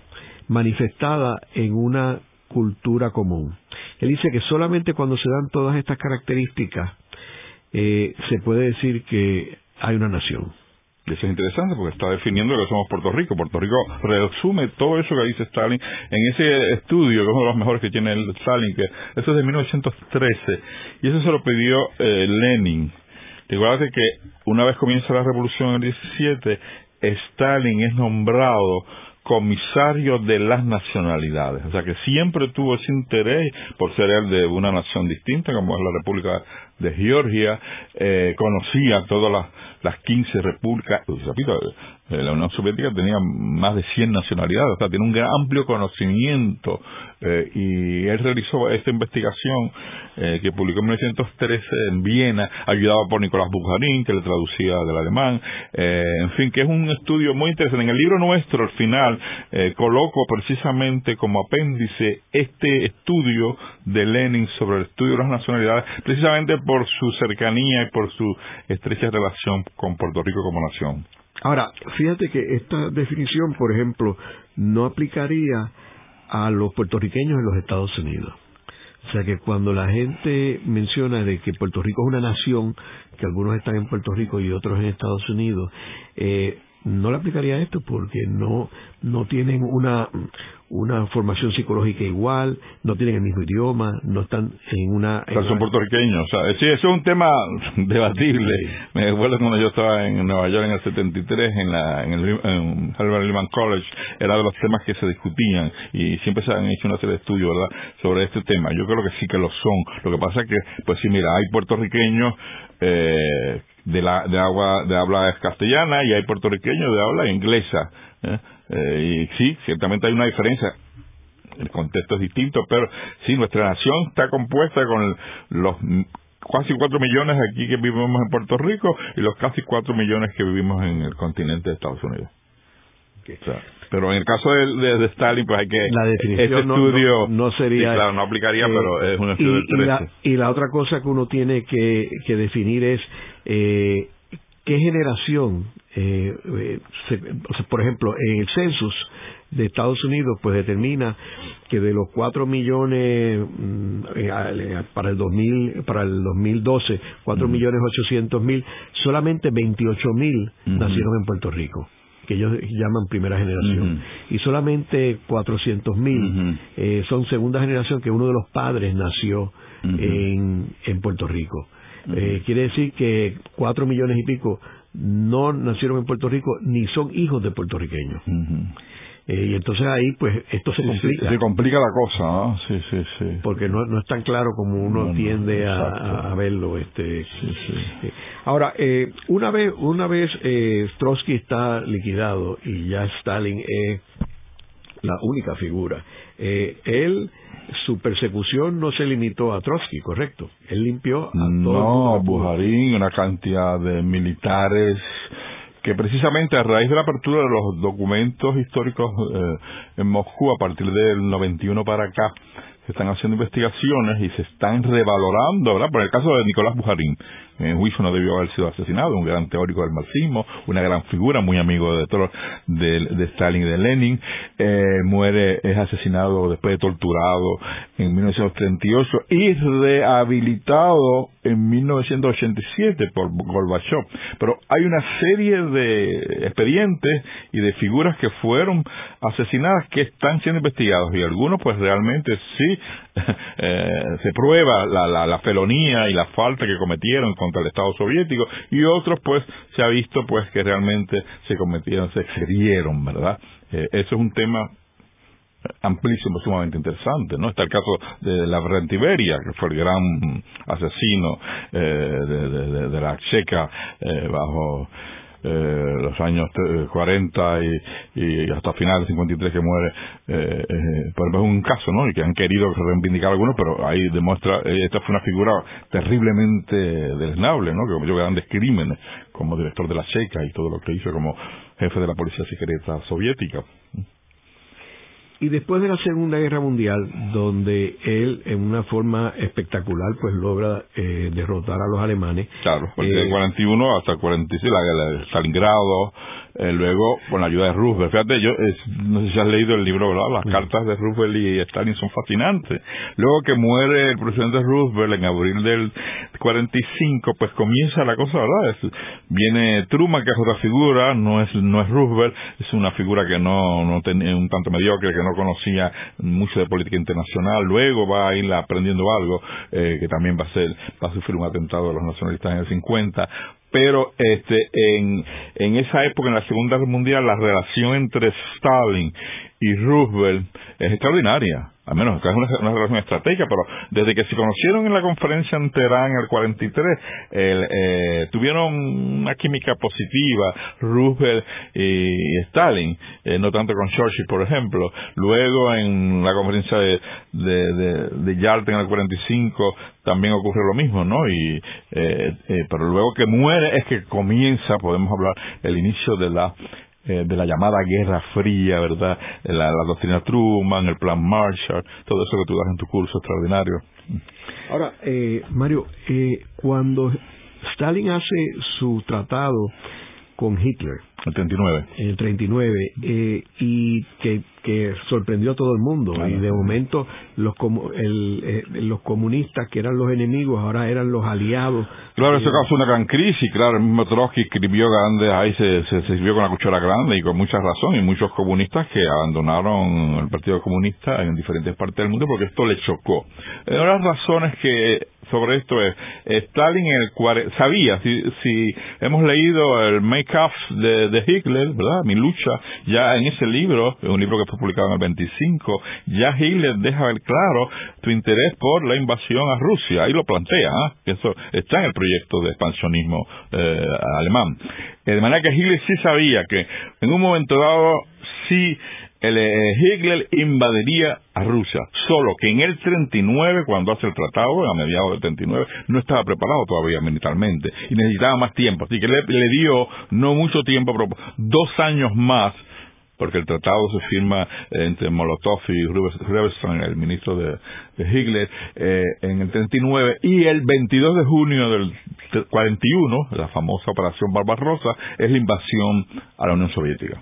manifestada en una cultura común. Él dice que solamente cuando se dan todas estas características eh, se puede decir que hay una nación. Eso es interesante porque está definiendo que somos Puerto Rico. Puerto Rico resume todo eso que dice Stalin en ese estudio, que es uno de los mejores que tiene el Stalin, que eso es de 1913, y eso se lo pidió eh, Lenin. Recuerda que una vez comienza la revolución en el 17, Stalin es nombrado comisario de las nacionalidades, o sea que siempre tuvo ese interés por ser él de una nación distinta como es la República de Georgia, eh, conocía todas las, las 15 repúblicas, repito, la Unión Soviética tenía más de 100 nacionalidades, o sea, tiene un gran amplio conocimiento eh, y él realizó esta investigación eh, que publicó en 1913 en Viena, ayudado por Nicolás Bukharin, que le traducía del alemán, en fin, que es un estudio muy interesante. En el libro nuestro, al final, coloco precisamente como apéndice este estudio de Lenin sobre el estudio de las nacionalidades, precisamente por su cercanía y por su estrecha relación con Puerto Rico como nación. Ahora, fíjate que esta definición, por ejemplo, no aplicaría a los puertorriqueños en los Estados Unidos. O sea que cuando la gente menciona de que Puerto Rico es una nación, que algunos están en Puerto Rico y otros en Estados Unidos, eh, no le aplicaría esto porque no no tienen una una formación psicológica igual, no tienen el mismo idioma, no están en una... son puertorriqueños, o sea, sí, eso es un tema debatible. Me acuerdo cuando yo estaba en Nueva York en el 73, en, la, en el en Harvard Lehman College, era de los temas que se discutían y siempre se han hecho una serie de estudios, ¿verdad?, sobre este tema. Yo creo que sí que lo son. Lo que pasa es que, pues sí, mira, hay puertorriqueños eh, de, la, de, agua, de habla castellana y hay puertorriqueños de habla inglesa. ¿Eh? Eh, y sí, ciertamente hay una diferencia. El contexto es distinto, pero sí, nuestra nación está compuesta con los casi cuatro millones aquí que vivimos en Puerto Rico y los casi cuatro millones que vivimos en el continente de Estados Unidos. pero en el caso de, de, Stalin, pues hay que. La definición estudio. No, sería. claro, no aplicaría, pero es un estudio y, y, la, y la otra cosa que uno tiene que, que definir es eh, qué generación, eh, eh por ejemplo, en el census de Estados Unidos, pues determina que de los 4 millones mm, eh, para el 2000, para el 2012, 4 millones 800 mil, solamente 28 mil nacieron en Puerto Rico que ellos llaman primera generación, y solamente 400 mil eh, son segunda generación que uno de los padres nació en, en Puerto Rico. Eh, quiere decir que cuatro millones y pico no nacieron en Puerto Rico ni son hijos de puertorriqueños. Eh, y entonces ahí, pues, esto se complica. se complica la cosa, Sí, sí, sí. Porque no, no es tan claro como uno tiende a, verlo. este eh, Ahora, una vez, una vez Trotsky está liquidado y ya Stalin es la única figura, él su persecución no se limitó a Trotsky, correcto. Él limpió a todos. No, Bujarín, una cantidad de militares que precisamente a raíz de la apertura de los documentos históricos eh, en Moscú a partir del 91 para acá, se están haciendo investigaciones y se están revalorando, ¿verdad? Por el caso de Nicolás Bujarín, en juicio no debió haber sido asesinado, un gran teórico del marxismo, una gran figura, muy amigo de, de, de Stalin y de Lenin, eh, muere, es asesinado después de torturado en 1938 y rehabilitado en 1987 por Gorbachev. Pero hay una serie de expedientes y de figuras que fueron asesinadas que están siendo investigados y algunos pues realmente sí eh, se prueba la, la, felonía y la falta que cometieron contra el Estado soviético y otros pues se ha visto pues que realmente se cometieron, se excedieron, ¿verdad? Eh, eso es un tema amplísimo, sumamente interesante, ¿no? Está el caso de la Iberia, que fue el gran asesino eh, de, de, la Checa eh, bajo eh, los años 40 y, y, hasta finales 53 que muere, eh, eh, pues es un caso, ¿no? Y que han querido reivindicar algunos, pero ahí demuestra, eh, esta fue una figura terriblemente deleznable, ¿no? Que cometió grandes crímenes como director de la Checa y todo lo que hizo como jefe de la policía secreta soviética. Y después de la Segunda Guerra Mundial, donde él en una forma espectacular pues logra eh, derrotar a los alemanes. Claro, porque eh, 41 hasta el 46, la, la, Stalingrado, eh, luego con la ayuda de Roosevelt. Fíjate, yo no sé si has leído el libro, ¿verdad? Las cartas de Roosevelt y Stalin son fascinantes. Luego que muere el presidente Roosevelt en abril del 45, pues comienza la cosa, ¿verdad? viene Truman, que es otra figura, no es no es Roosevelt, es una figura que no, no tenía un tanto mediocre, que no conocía mucho de política internacional. Luego va a ir aprendiendo algo, eh, que también va a ser, va a sufrir un atentado de los nacionalistas en el 50 pero este en, en esa época, en la Segunda Guerra Mundial, la relación entre Stalin y Roosevelt es extraordinaria al menos acá es una, relación estratégica, pero desde que se conocieron en la conferencia en Teherán en el 43, el, eh, tuvieron una química positiva, Roosevelt y, Stalin, eh, no tanto con Churchill, por ejemplo. Luego en la conferencia de, de, de, de Yalta en el 45 también ocurre lo mismo, ¿no? Y, eh, eh, pero luego que muere es que comienza, podemos hablar, el inicio de la eh, de la llamada Guerra Fría, ¿verdad? La, doctrina Truman, el plan Marshall, todo eso que tú das en tu curso extraordinario. Ahora, eh, Mario, eh, cuando Stalin hace su tratado con Hitler, el 39. En el 39, eh, y que que sorprendió a todo el mundo y de momento los el, eh, los comunistas que eran los enemigos ahora eran los aliados. Claro eso causó una gran crisis claro el mismo Trotsky escribió grande ahí se, se, sirvió con la cuchara grande y con mucha razón y muchos comunistas que abandonaron el Partido Comunista en diferentes partes del mundo porque esto le chocó. Una de las razones que sobre esto es, Stalin en el sabía, si, si hemos leído el Make-up de, de, Hitler, ¿verdad? Mi lucha, ya en ese libro, un libro que fue publicado en el 25, ya Hitler deja ver claro tu interés por la invasión a Rusia, ahí lo plantea, ¿ah? eso está en el proyecto de expansionismo eh, alemán. De manera que Hitler sí sabía que en un momento dado, sí el, eh, Hitler invadiría a Rusia, solo que en el 39, cuando hace el tratado, a mediados del 39, no estaba preparado todavía militarmente y necesitaba más tiempo, así que le, dio no mucho tiempo, pero dos años más porque el tratado se firma entre Molotov y Rubinstein, el ministro de, Hitler, eh, en el 39, y el 22 de junio del 41, la famosa Operación Barbarossa, es la invasión a la Unión Soviética.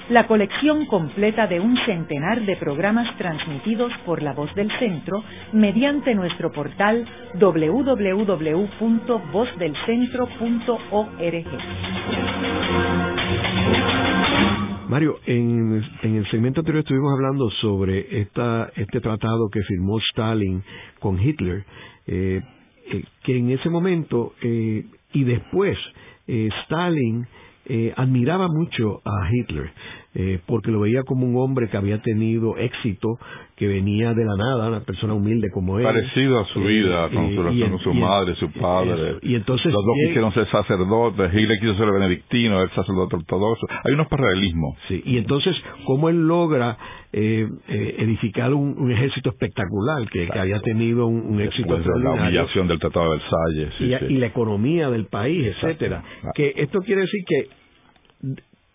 la colección completa de un centenar de programas transmitidos por La Voz del Centro mediante nuestro portal www.vozdelcentro.org. Mario, en, el segmento anterior estuvimos hablando sobre esta, este tratado que firmó Stalin con Hitler, eh, eh, que en ese momento eh, y después Stalin admiraba mucho a Hitler. Eh, porque lo veía como un hombre que había tenido éxito, que venía de la nada, una persona humilde como él. Parecido a su eh, vida, con, su, su madre, su padre. Y entonces, Los dos quisieron ser sacerdotes, le quiso ser benedictino, el sacerdote ortodoxo. Hay unos paralelismos. Sí, y entonces, ¿cómo él logra eh, edificar un, ejército espectacular que, había tenido un, éxito de la humillación del Tratado de Versalles. y, la economía del país, etcétera. Que esto quiere decir que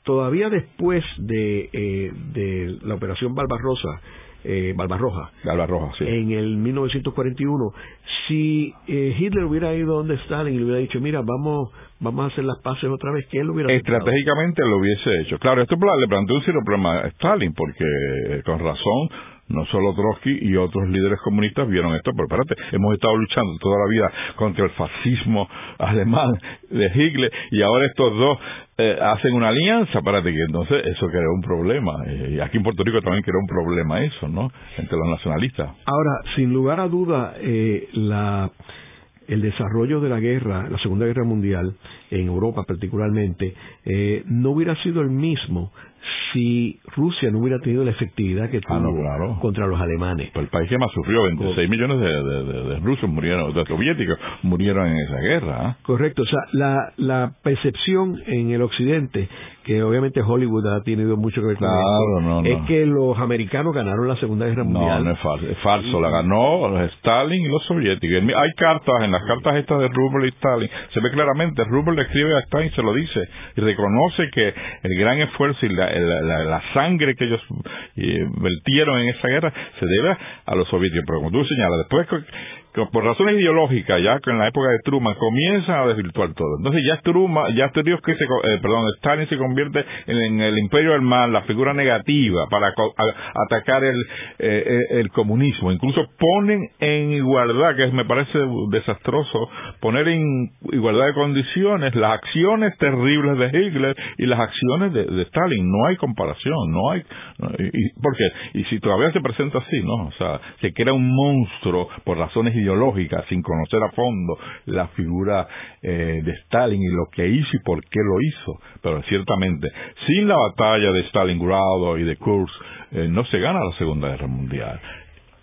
todavía después de, eh, de la operación Barbarosa, eh, Barbarroja, Barbarroja sí. en el 1941, si eh, Hitler hubiera ido donde Stalin y le hubiera dicho, mira, vamos vamos a hacer las paces otra vez, que él lo hubiera Estratégicamente lo hubiese hecho. Claro, esto le planteó un serio problema a Stalin, porque eh, con razón no solo Trotsky y otros líderes comunistas vieron esto, pero espérate, hemos estado luchando toda la vida contra el fascismo alemán de Hitler y ahora estos dos eh, hacen una alianza, espérate, que entonces eso creó un problema. Eh, y aquí en Puerto Rico también creó un problema eso, ¿no? Entre los nacionalistas. Ahora, sin lugar a duda, eh, la el desarrollo de la guerra, la Segunda Guerra Mundial, en Europa particularmente, eh, no hubiera sido el mismo si Rusia no hubiera tenido la efectividad que ah, tuvo contra los alemanes. Pues el país que más sufrió, 26 millones de, rusos murieron, de soviéticos murieron en esa guerra. ¿ah? Correcto, o sea, la, la percepción en el occidente que obviamente Hollywood ha tenido mucho que ver con claro, es que los americanos ganaron la Segunda Guerra Mundial. No, no es falso, es falso. la ganó Stalin y los soviéticos. Hay cartas, en las cartas estas de Rubel y Stalin, se ve claramente, Rubel le escribe a Stalin, se lo dice, y reconoce que el gran esfuerzo y la, la, sangre que ellos eh, vertieron en esa guerra se debe a los soviéticos. Pero como tú señalas, después por razones ideológicas, ya que en la época de Truman comienza a desvirtuar todo. Entonces ya Truman, ya que se, eh, perdón, Stalin se convierte en, el imperio del mal, la figura negativa para atacar el, eh, eh, el comunismo. Incluso ponen en igualdad, que me parece desastroso, poner en igualdad de condiciones las acciones terribles de Hitler y las acciones de, Stalin. No hay comparación, no hay, y, ¿por qué? Y si todavía se presenta así, ¿no? O sea, se crea un monstruo por razones ideológicas ideológica, sin conocer a fondo la figura eh, de Stalin y lo que hizo y por qué lo hizo. Pero ciertamente, sin la batalla de Stalingrado y de Kursk, eh, no se gana la Segunda Guerra Mundial.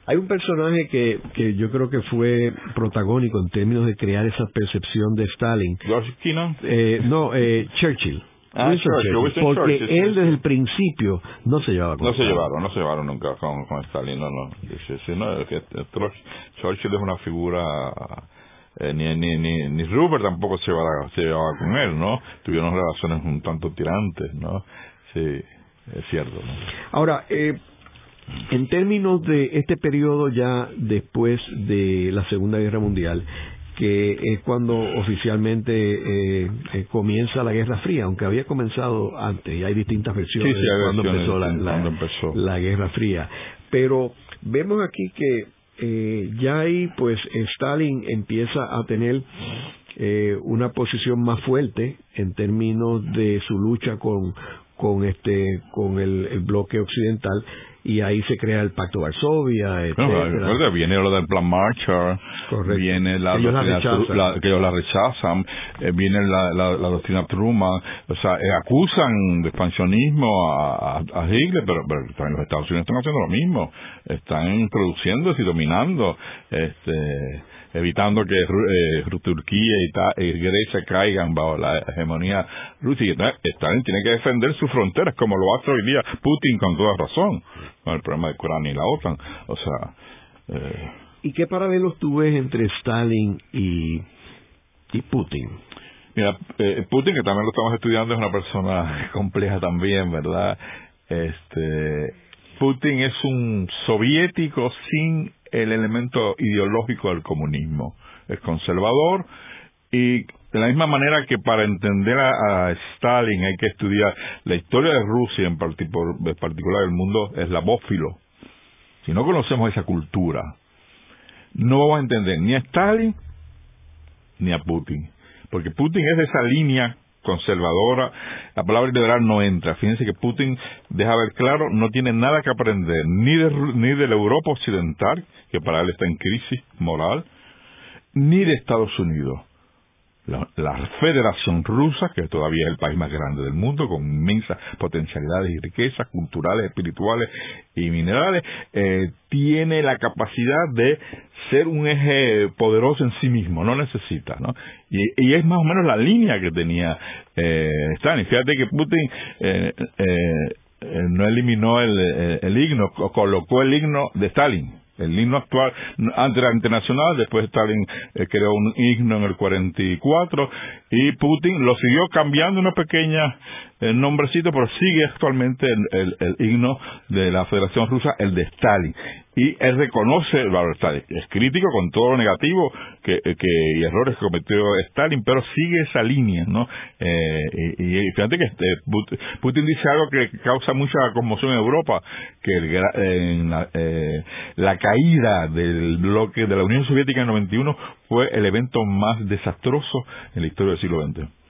Hay un personaje que, que yo creo que fue protagónico en términos de crear esa percepción de Stalin. ¿George Kennan? Eh, Churchill. Ah, porque él desde el principio no se llevaba con No se llevaron, no se llevaron nunca con, Stalin, no, no. Churchill es una figura eh, ni, ni, ni, ni Rupert tampoco se llevaba, se llevaba con él, ¿no? Tuvieron relaciones un tanto tirantes, ¿no? Sí, es cierto. ¿no? Ahora, eh, en términos de este periodo ya después de la Segunda Guerra Mundial, que es cuando oficialmente eh, eh, comienza la Guerra Fría, aunque había comenzado antes, y hay distintas versiones Sí, sí, de hay cuando versiones empezó, la, empezó. la Guerra Fría. Pero vemos aquí que eh, ya ahí, pues, Stalin empieza a tener eh, una posición más fuerte en términos de su lucha con con este con el, el bloque occidental y ahí se crea el Pacto de Varsovia, No, etcétera. recuerda, viene lo del plan Marshall, Correcto. viene la Ellos doctrina la- que ellos la rechazan, eh, viene la, la, la doctrina Truman, o sea, eh, acusan de expansionismo a, a, a Hitler, pero, pero los Estados Unidos están haciendo lo mismo, están introduciéndose y dominando, este evitando que eh, Turquía y, y Grecia caigan bajo la hegemonía rusa y Stalin tiene que defender sus fronteras como lo hace hoy día Putin con toda razón con el problema de Ucrania y la OTAN o sea eh, ¿Y qué paralelos tú ves entre Stalin y, y Putin? Mira, eh, Putin, que también lo estamos estudiando, es una persona compleja también, ¿verdad? Este, Putin es un soviético sin el elemento ideológico del comunismo. Es conservador y de la misma manera que para entender a, Stalin hay que estudiar la historia de Rusia, en, parti- por- en particular el mundo eslavófilo. Si no conocemos esa cultura, no vamos a entender ni a Stalin ni a Putin. Porque Putin es de esa línea conservadora, la palabra liberal no entra. Fíjense que Putin deja ver claro, no tiene nada que aprender ni de, ni de la Europa occidental, que para él está en crisis moral, ni de Estados Unidos. La, la Federación Rusa, que todavía es el país más grande del mundo, con inmensas potencialidades y riquezas culturales, espirituales y minerales, eh, tiene la capacidad de ser un eje poderoso en sí mismo, no necesita, ¿no? Y, y es más o menos la línea que tenía eh, Stalin. Fíjate que Putin eh, eh, eh, no eliminó el, el, el himno, co- colocó el himno de Stalin. El himno actual, antes era internacional, después Stalin eh, creó un himno en el 44 y Putin lo siguió cambiando una pequeña eh, nombrecito, pero sigue actualmente el, el- el himno de la Federación Rusa, el de Stalin. Y él reconoce de Stalin. Es crítico con todo lo negativo que, y errores que cometió Stalin, pero sigue esa línea, ¿no? Eh, y, y fíjate que este, Put- Putin dice algo que causa mucha conmoción en Europa, que la, eh, la caída del bloque de la Unión Soviética en el 91 fue el evento más desastroso en la historia del siglo XX.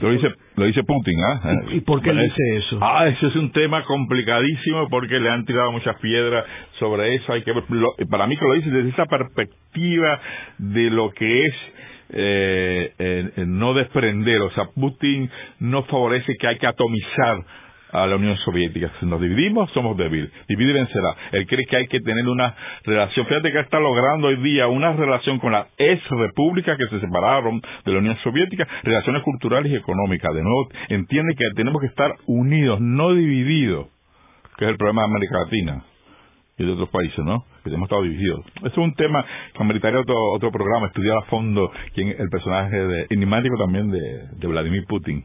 Lo dice, lo dice Putin, ¿ah? ¿Y por qué dice eso? Ah, eso es un tema complicadísimo porque le han tirado muchas piedras sobre eso. Hay que lo- para mí que lo dice desde esa perspectiva de lo que es eh, eh, eh, no desprender. O sea, Putin no favorece que hay que atomizar a la Unión Soviética. Si nos dividimos, somos débiles. Divide y vencerá. Él cree que hay que tener una relación. Fíjate que está logrando hoy día una relación con las ex repúblicas que se separaron de la Unión Soviética, relaciones culturales y económicas. De nuevo, entiende que tenemos que estar unidos, no divididos, que es el problema de América Latina y de otros países, ¿no? Que hemos estado divididos. Eso es un tema que ameritaría otro, otro programa, estudiar a fondo quién el personaje de, enigmático también de Vladimir Putin.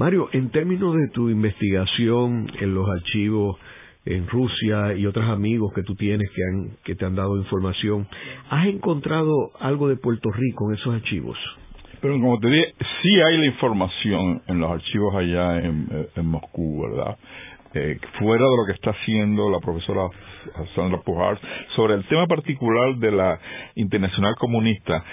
Mario, en términos de tu investigación en los archivos en Rusia y otros amigos que tú tienes que, te han dado información, ¿has encontrado algo de Puerto Rico en esos archivos? Pero como te dije, sí hay la información en los archivos allá en, en Moscú, ¿verdad? Eh, fuera de lo que está haciendo la profesora Sandra Pujar sobre el tema particular de la internacional comunista,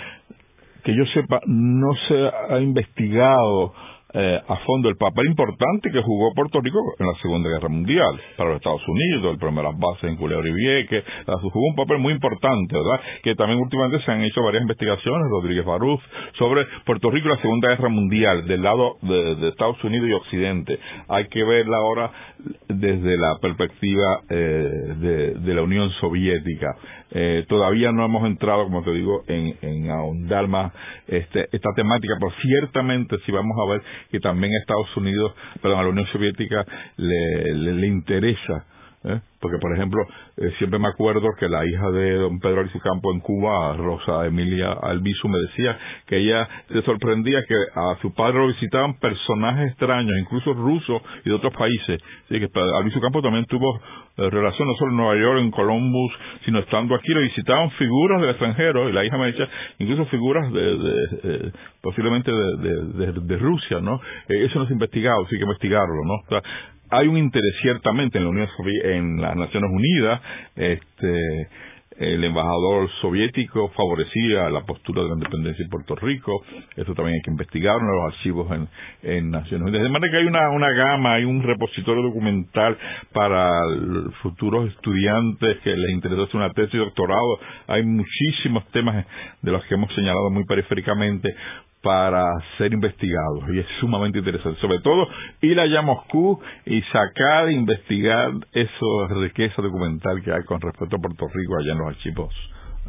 que yo sepa, no se ha investigado eh, a fondo el papel importante que jugó Puerto Rico en la Segunda Guerra Mundial para los Estados Unidos, el primer las bases en Culebra y Vieques, jugó un papel muy importante, ¿verdad? Que también últimamente se han hecho varias investigaciones, Rodríguez Baruz, sobre Puerto Rico y la Segunda Guerra Mundial, del lado de, Estados Unidos y Occidente. Hay que verla ahora desde la perspectiva eh, de, la Unión Soviética. Eh, todavía no hemos entrado, como te digo, en, en ahondar más este, esta temática, pero ciertamente si vamos a ver que también a Estados Unidos, perdón, a la Unión Soviética le, le interesa ¿eh? Porque, por ejemplo, eh, siempre me acuerdo que la hija de don Pedro Campo en Cuba, Rosa Emilia Albizu, me decía que ella se sorprendía que a su padre lo visitaban personajes extraños, incluso rusos y de otros países. Así que Albizu Campo también tuvo eh, relación no solo en Nueva York, en Columbus, sino estando aquí, lo visitaban figuras del extranjero, y la hija me decía, incluso figuras de, posiblemente de, de, Rusia, ¿no? eso no es investigado, sí que investigarlo, ¿no? O sea, hay un interés ciertamente en la Unión en las Naciones Unidas este el embajador soviético favorecía la postura de la independencia de Puerto Rico. Eso también hay que investigarlo en los archivos en, Naciones Unidas. De manera que hay una, una gama, hay un repositorio documental para futuros estudiantes que les interesa hacer una tesis de doctorado. Hay muchísimos temas de los que hemos señalado muy periféricamente para ser investigados y es sumamente interesante, sobre todo ir allá a Moscú y sacar, investigar esa riqueza documental que hay con respecto a Puerto Rico allá en los archivos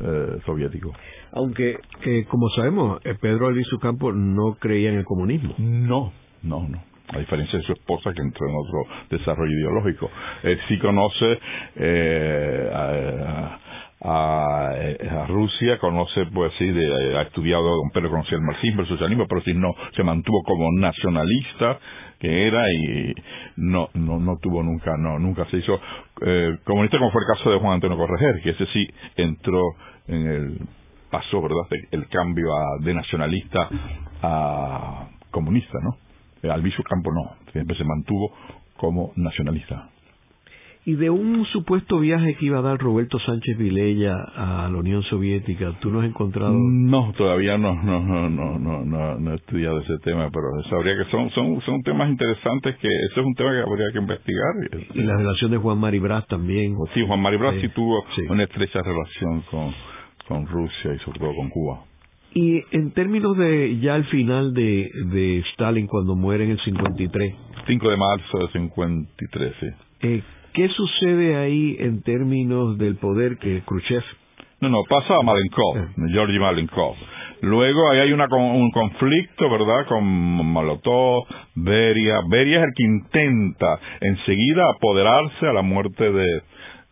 eh, soviéticos. Aunque, eh, como sabemos, eh, Pedro Albizu Campo no creía en el comunismo. No, no, no a diferencia de su esposa que entró en otro desarrollo ideológico. Él sí conoce eh, a, a, a, Rusia, conoce, pues sí, ha estudiado, don Pedro conocía el marxismo, el socialismo, pero sí no, se mantuvo como nacionalista que era y no, no, no tuvo nunca, no, nunca se hizo eh, comunista como fue el caso de Juan Antonio Correger, que ese sí entró en el, pasó, ¿verdad?, el cambio de nacionalista a comunista, ¿no? Alviso Campo no, siempre se mantuvo como nacionalista. Y de un supuesto viaje que iba a dar Roberto Sánchez Vilella a la Unión Soviética, ¿tú no has encontrado? No, todavía no, no, no, no, no, no, he estudiado ese tema, pero sabría que son, son, son temas interesantes que eso es un tema que habría que investigar. Y la relación de Juan Maribras también. Sí, Juan Maribras sí, tuvo una estrecha relación con, con Rusia y sobre todo con Cuba. Y en términos de ya al final de, de Stalin cuando muere en el 53. 5 de marzo de 53, sí. Eh, ¿Qué sucede ahí en términos del poder que Khrushchev? No, no, pasa a Malenkov, eh. Georgi Malenkov. Luego ahí hay una, un conflicto, ¿verdad?, con Molotov, Beria. Beria es el que intenta enseguida apoderarse a la muerte de,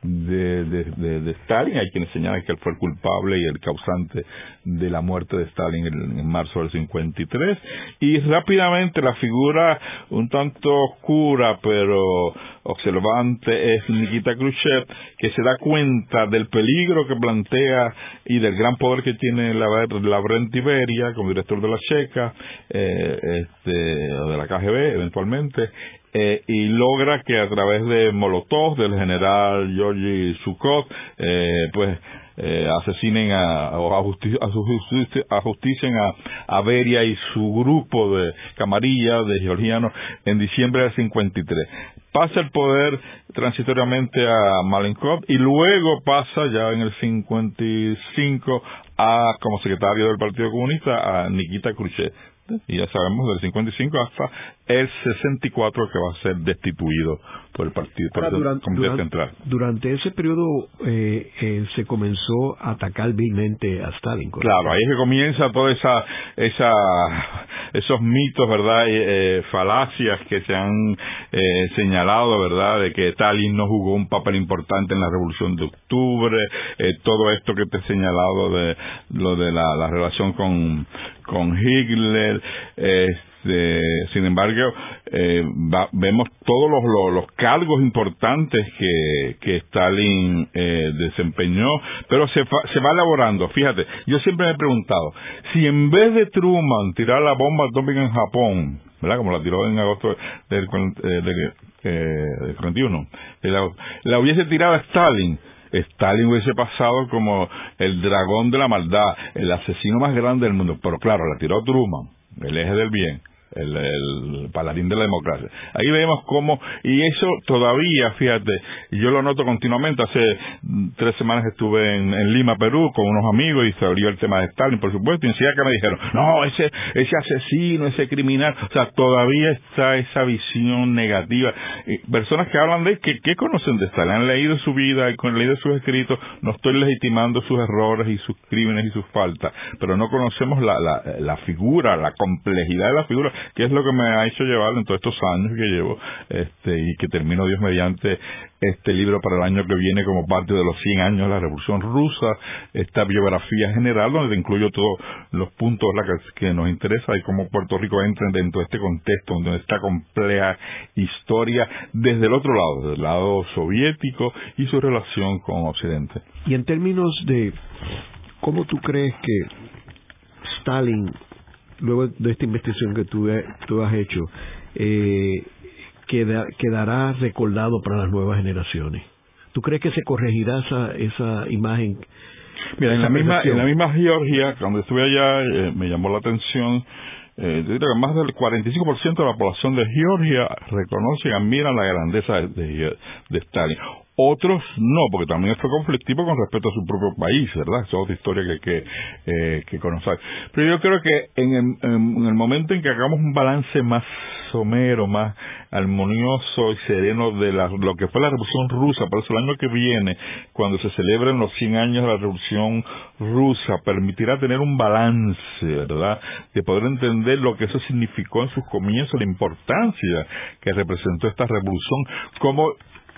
de, de, de, Stalin. Hay quienes señalan que él fue el culpable y el causante de la muerte de Stalin en, marzo del 53. Y rápidamente la figura un tanto oscura pero observante es Nikita Khrushchev, que se da cuenta del peligro que plantea y del gran poder que tiene la, la Iberia como director de la Checa, eh, este, de la KGB eventualmente, eh, y logra que a través de Molotov, del general Georgi Sukov, eh, pues eh, asesinen a, o a, a, justicien a, Beria y su grupo de camarillas de georgianos en diciembre del 53. Pasa el poder transitoriamente a Malenkov y luego pasa ya en el 55 a como secretario del Partido Comunista a Nikita Khrushchev y ya sabemos del 55 hasta el 64 que va a ser destituido por el Partido, durante, Central. Durante ese periodo eh, eh, se comenzó a atacar vilmente a Stalin. Claro, ahí es que comienza toda esa, esa esos mitos, ¿verdad? Eh, falacias que se han señalado, ¿verdad? De que Stalin no jugó un papel importante en la Revolución de Octubre, todo esto que te he señalado de lo de la, la relación con, con Hitler, este, sin embargo, eh, vemos todos los, los, cargos importantes que, que Stalin eh, desempeñó, pero se, se va elaborando. Fíjate, yo siempre me he preguntado, si en vez de Truman tirar la bomba atómica en Japón, ¿verdad? Como la tiró en agosto del, eh, del, 41, la, la hubiese tirado a Stalin, Stalin hubiese pasado como el dragón de la maldad, el asesino más grande del mundo. Pero claro, la tiró Truman, el eje del bien. El, paladín de la democracia. Ahí vemos cómo, y eso todavía, fíjate, yo lo noto continuamente, hace tres semanas estuve en, Lima, Perú, con unos amigos y se abrió el tema de Stalin, por supuesto, y enseguida que me dijeron, no, ese, ese asesino, ese criminal, o sea, todavía está esa visión negativa. personas que hablan de, que, que conocen de Stalin, han leído su vida, han leído sus escritos, no estoy legitimando sus errores y sus crímenes y sus faltas, pero no conocemos la, la, la figura, la complejidad de la figura, que es lo que me ha hecho llevar en todos estos años que llevo, este, y que termino Dios mediante este libro para el año que viene como parte de los 100 años de la Revolución Rusa, esta biografía general donde incluyo todos los puntos que, nos interesa y cómo Puerto Rico entra dentro de este contexto, donde esta compleja historia desde el otro lado, desde el lado soviético y su relación con Occidente. Y en términos de cómo tú crees que Stalin, luego de esta investigación que tú, tú has hecho, eh, quedará recordado para las nuevas generaciones. ¿Tú crees que se corregirá esa, esa imagen? Mira, en la, misma, en la misma Georgia, cuando estuve allá, eh, me llamó la atención eh, que más del 45% de la población de Georgia reconoce y admira la grandeza de, de, Stalin. Otros no, porque también fue conflictivo con respecto a su propio país, ¿verdad? Esa es otra historia que que, eh, que conocer. Pero yo creo que en el, momento en que hagamos un balance más somero, más armonioso y sereno de lo que fue la Revolución Rusa, por eso el año que viene, cuando se celebren los 100 años de la Revolución Rusa, permitirá tener un balance, ¿verdad? De poder entender lo que eso significó en sus comienzos, la importancia que representó esta revolución, cómo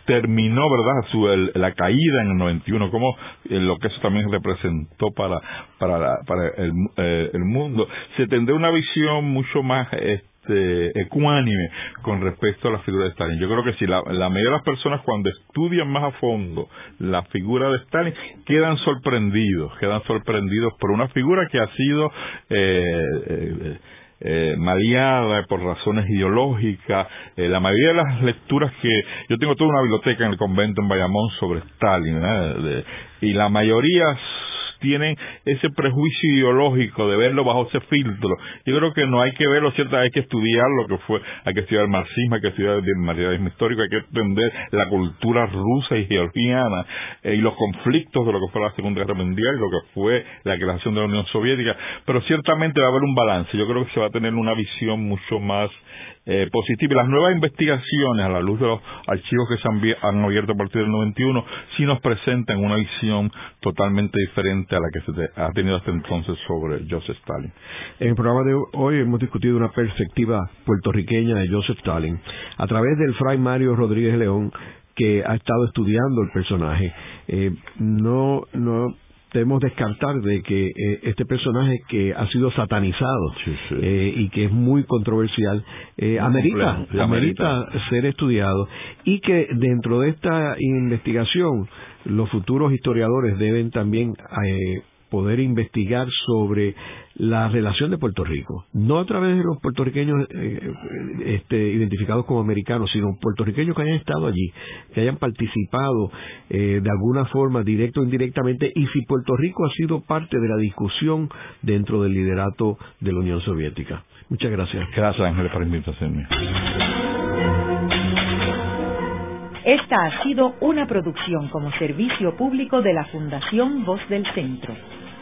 terminó, ¿verdad?, su, la caída en el 91, como eh, lo que eso también representó para, para, para el, eh, el mundo. Se tendrá una visión mucho más este, ecuánime con respecto a la figura de Stalin. Yo creo que si la, la mayoría de las personas cuando estudian más a fondo la figura de Stalin quedan sorprendidos, quedan sorprendidos por una figura que ha sido eh, eh eh, maleada por razones ideológicas. Eh, la mayoría de las lecturas que yo tengo toda una biblioteca en el convento en Bayamón sobre Stalin y la mayoría tienen ese prejuicio ideológico de verlo bajo ese filtro. Yo creo que no hay que verlo, cierto, hay que estudiar lo que fue, hay que estudiar el marxismo, hay que estudiar el materialismo histórico, hay que entender la cultura rusa y georgiana eh, y los conflictos de lo que fue la Segunda Guerra Mundial y lo que fue la creación de la Unión Soviética, pero ciertamente va a haber un balance. Yo creo que se va a tener una visión mucho más eh, positiva. Las nuevas investigaciones a la luz de los archivos que se han, abierto a partir del 91 sí nos presentan una visión totalmente diferente a la que se ha tenido hasta entonces sobre Joseph Stalin. En el programa de hoy hemos discutido una perspectiva puertorriqueña de Joseph Stalin a través del fray Mario Rodríguez León que ha estado estudiando el personaje. Eh, no, no debemos descartar de que eh, este personaje que ha sido satanizado eh, y que es muy controversial eh, amerita, amerita ser estudiado y que dentro de esta investigación los futuros historiadores deben también poder investigar sobre la relación de Puerto Rico, no a través de los puertorriqueños eh, este, identificados como americanos, sino puertorriqueños que hayan estado allí, que hayan participado eh, de alguna forma, directo o indirectamente, y si Puerto Rico ha sido parte de la discusión dentro del liderato de la Unión Soviética. Muchas gracias. Gracias, Ángel, por la invitación. Esta ha sido una producción como servicio público de la Fundación Voz del Centro.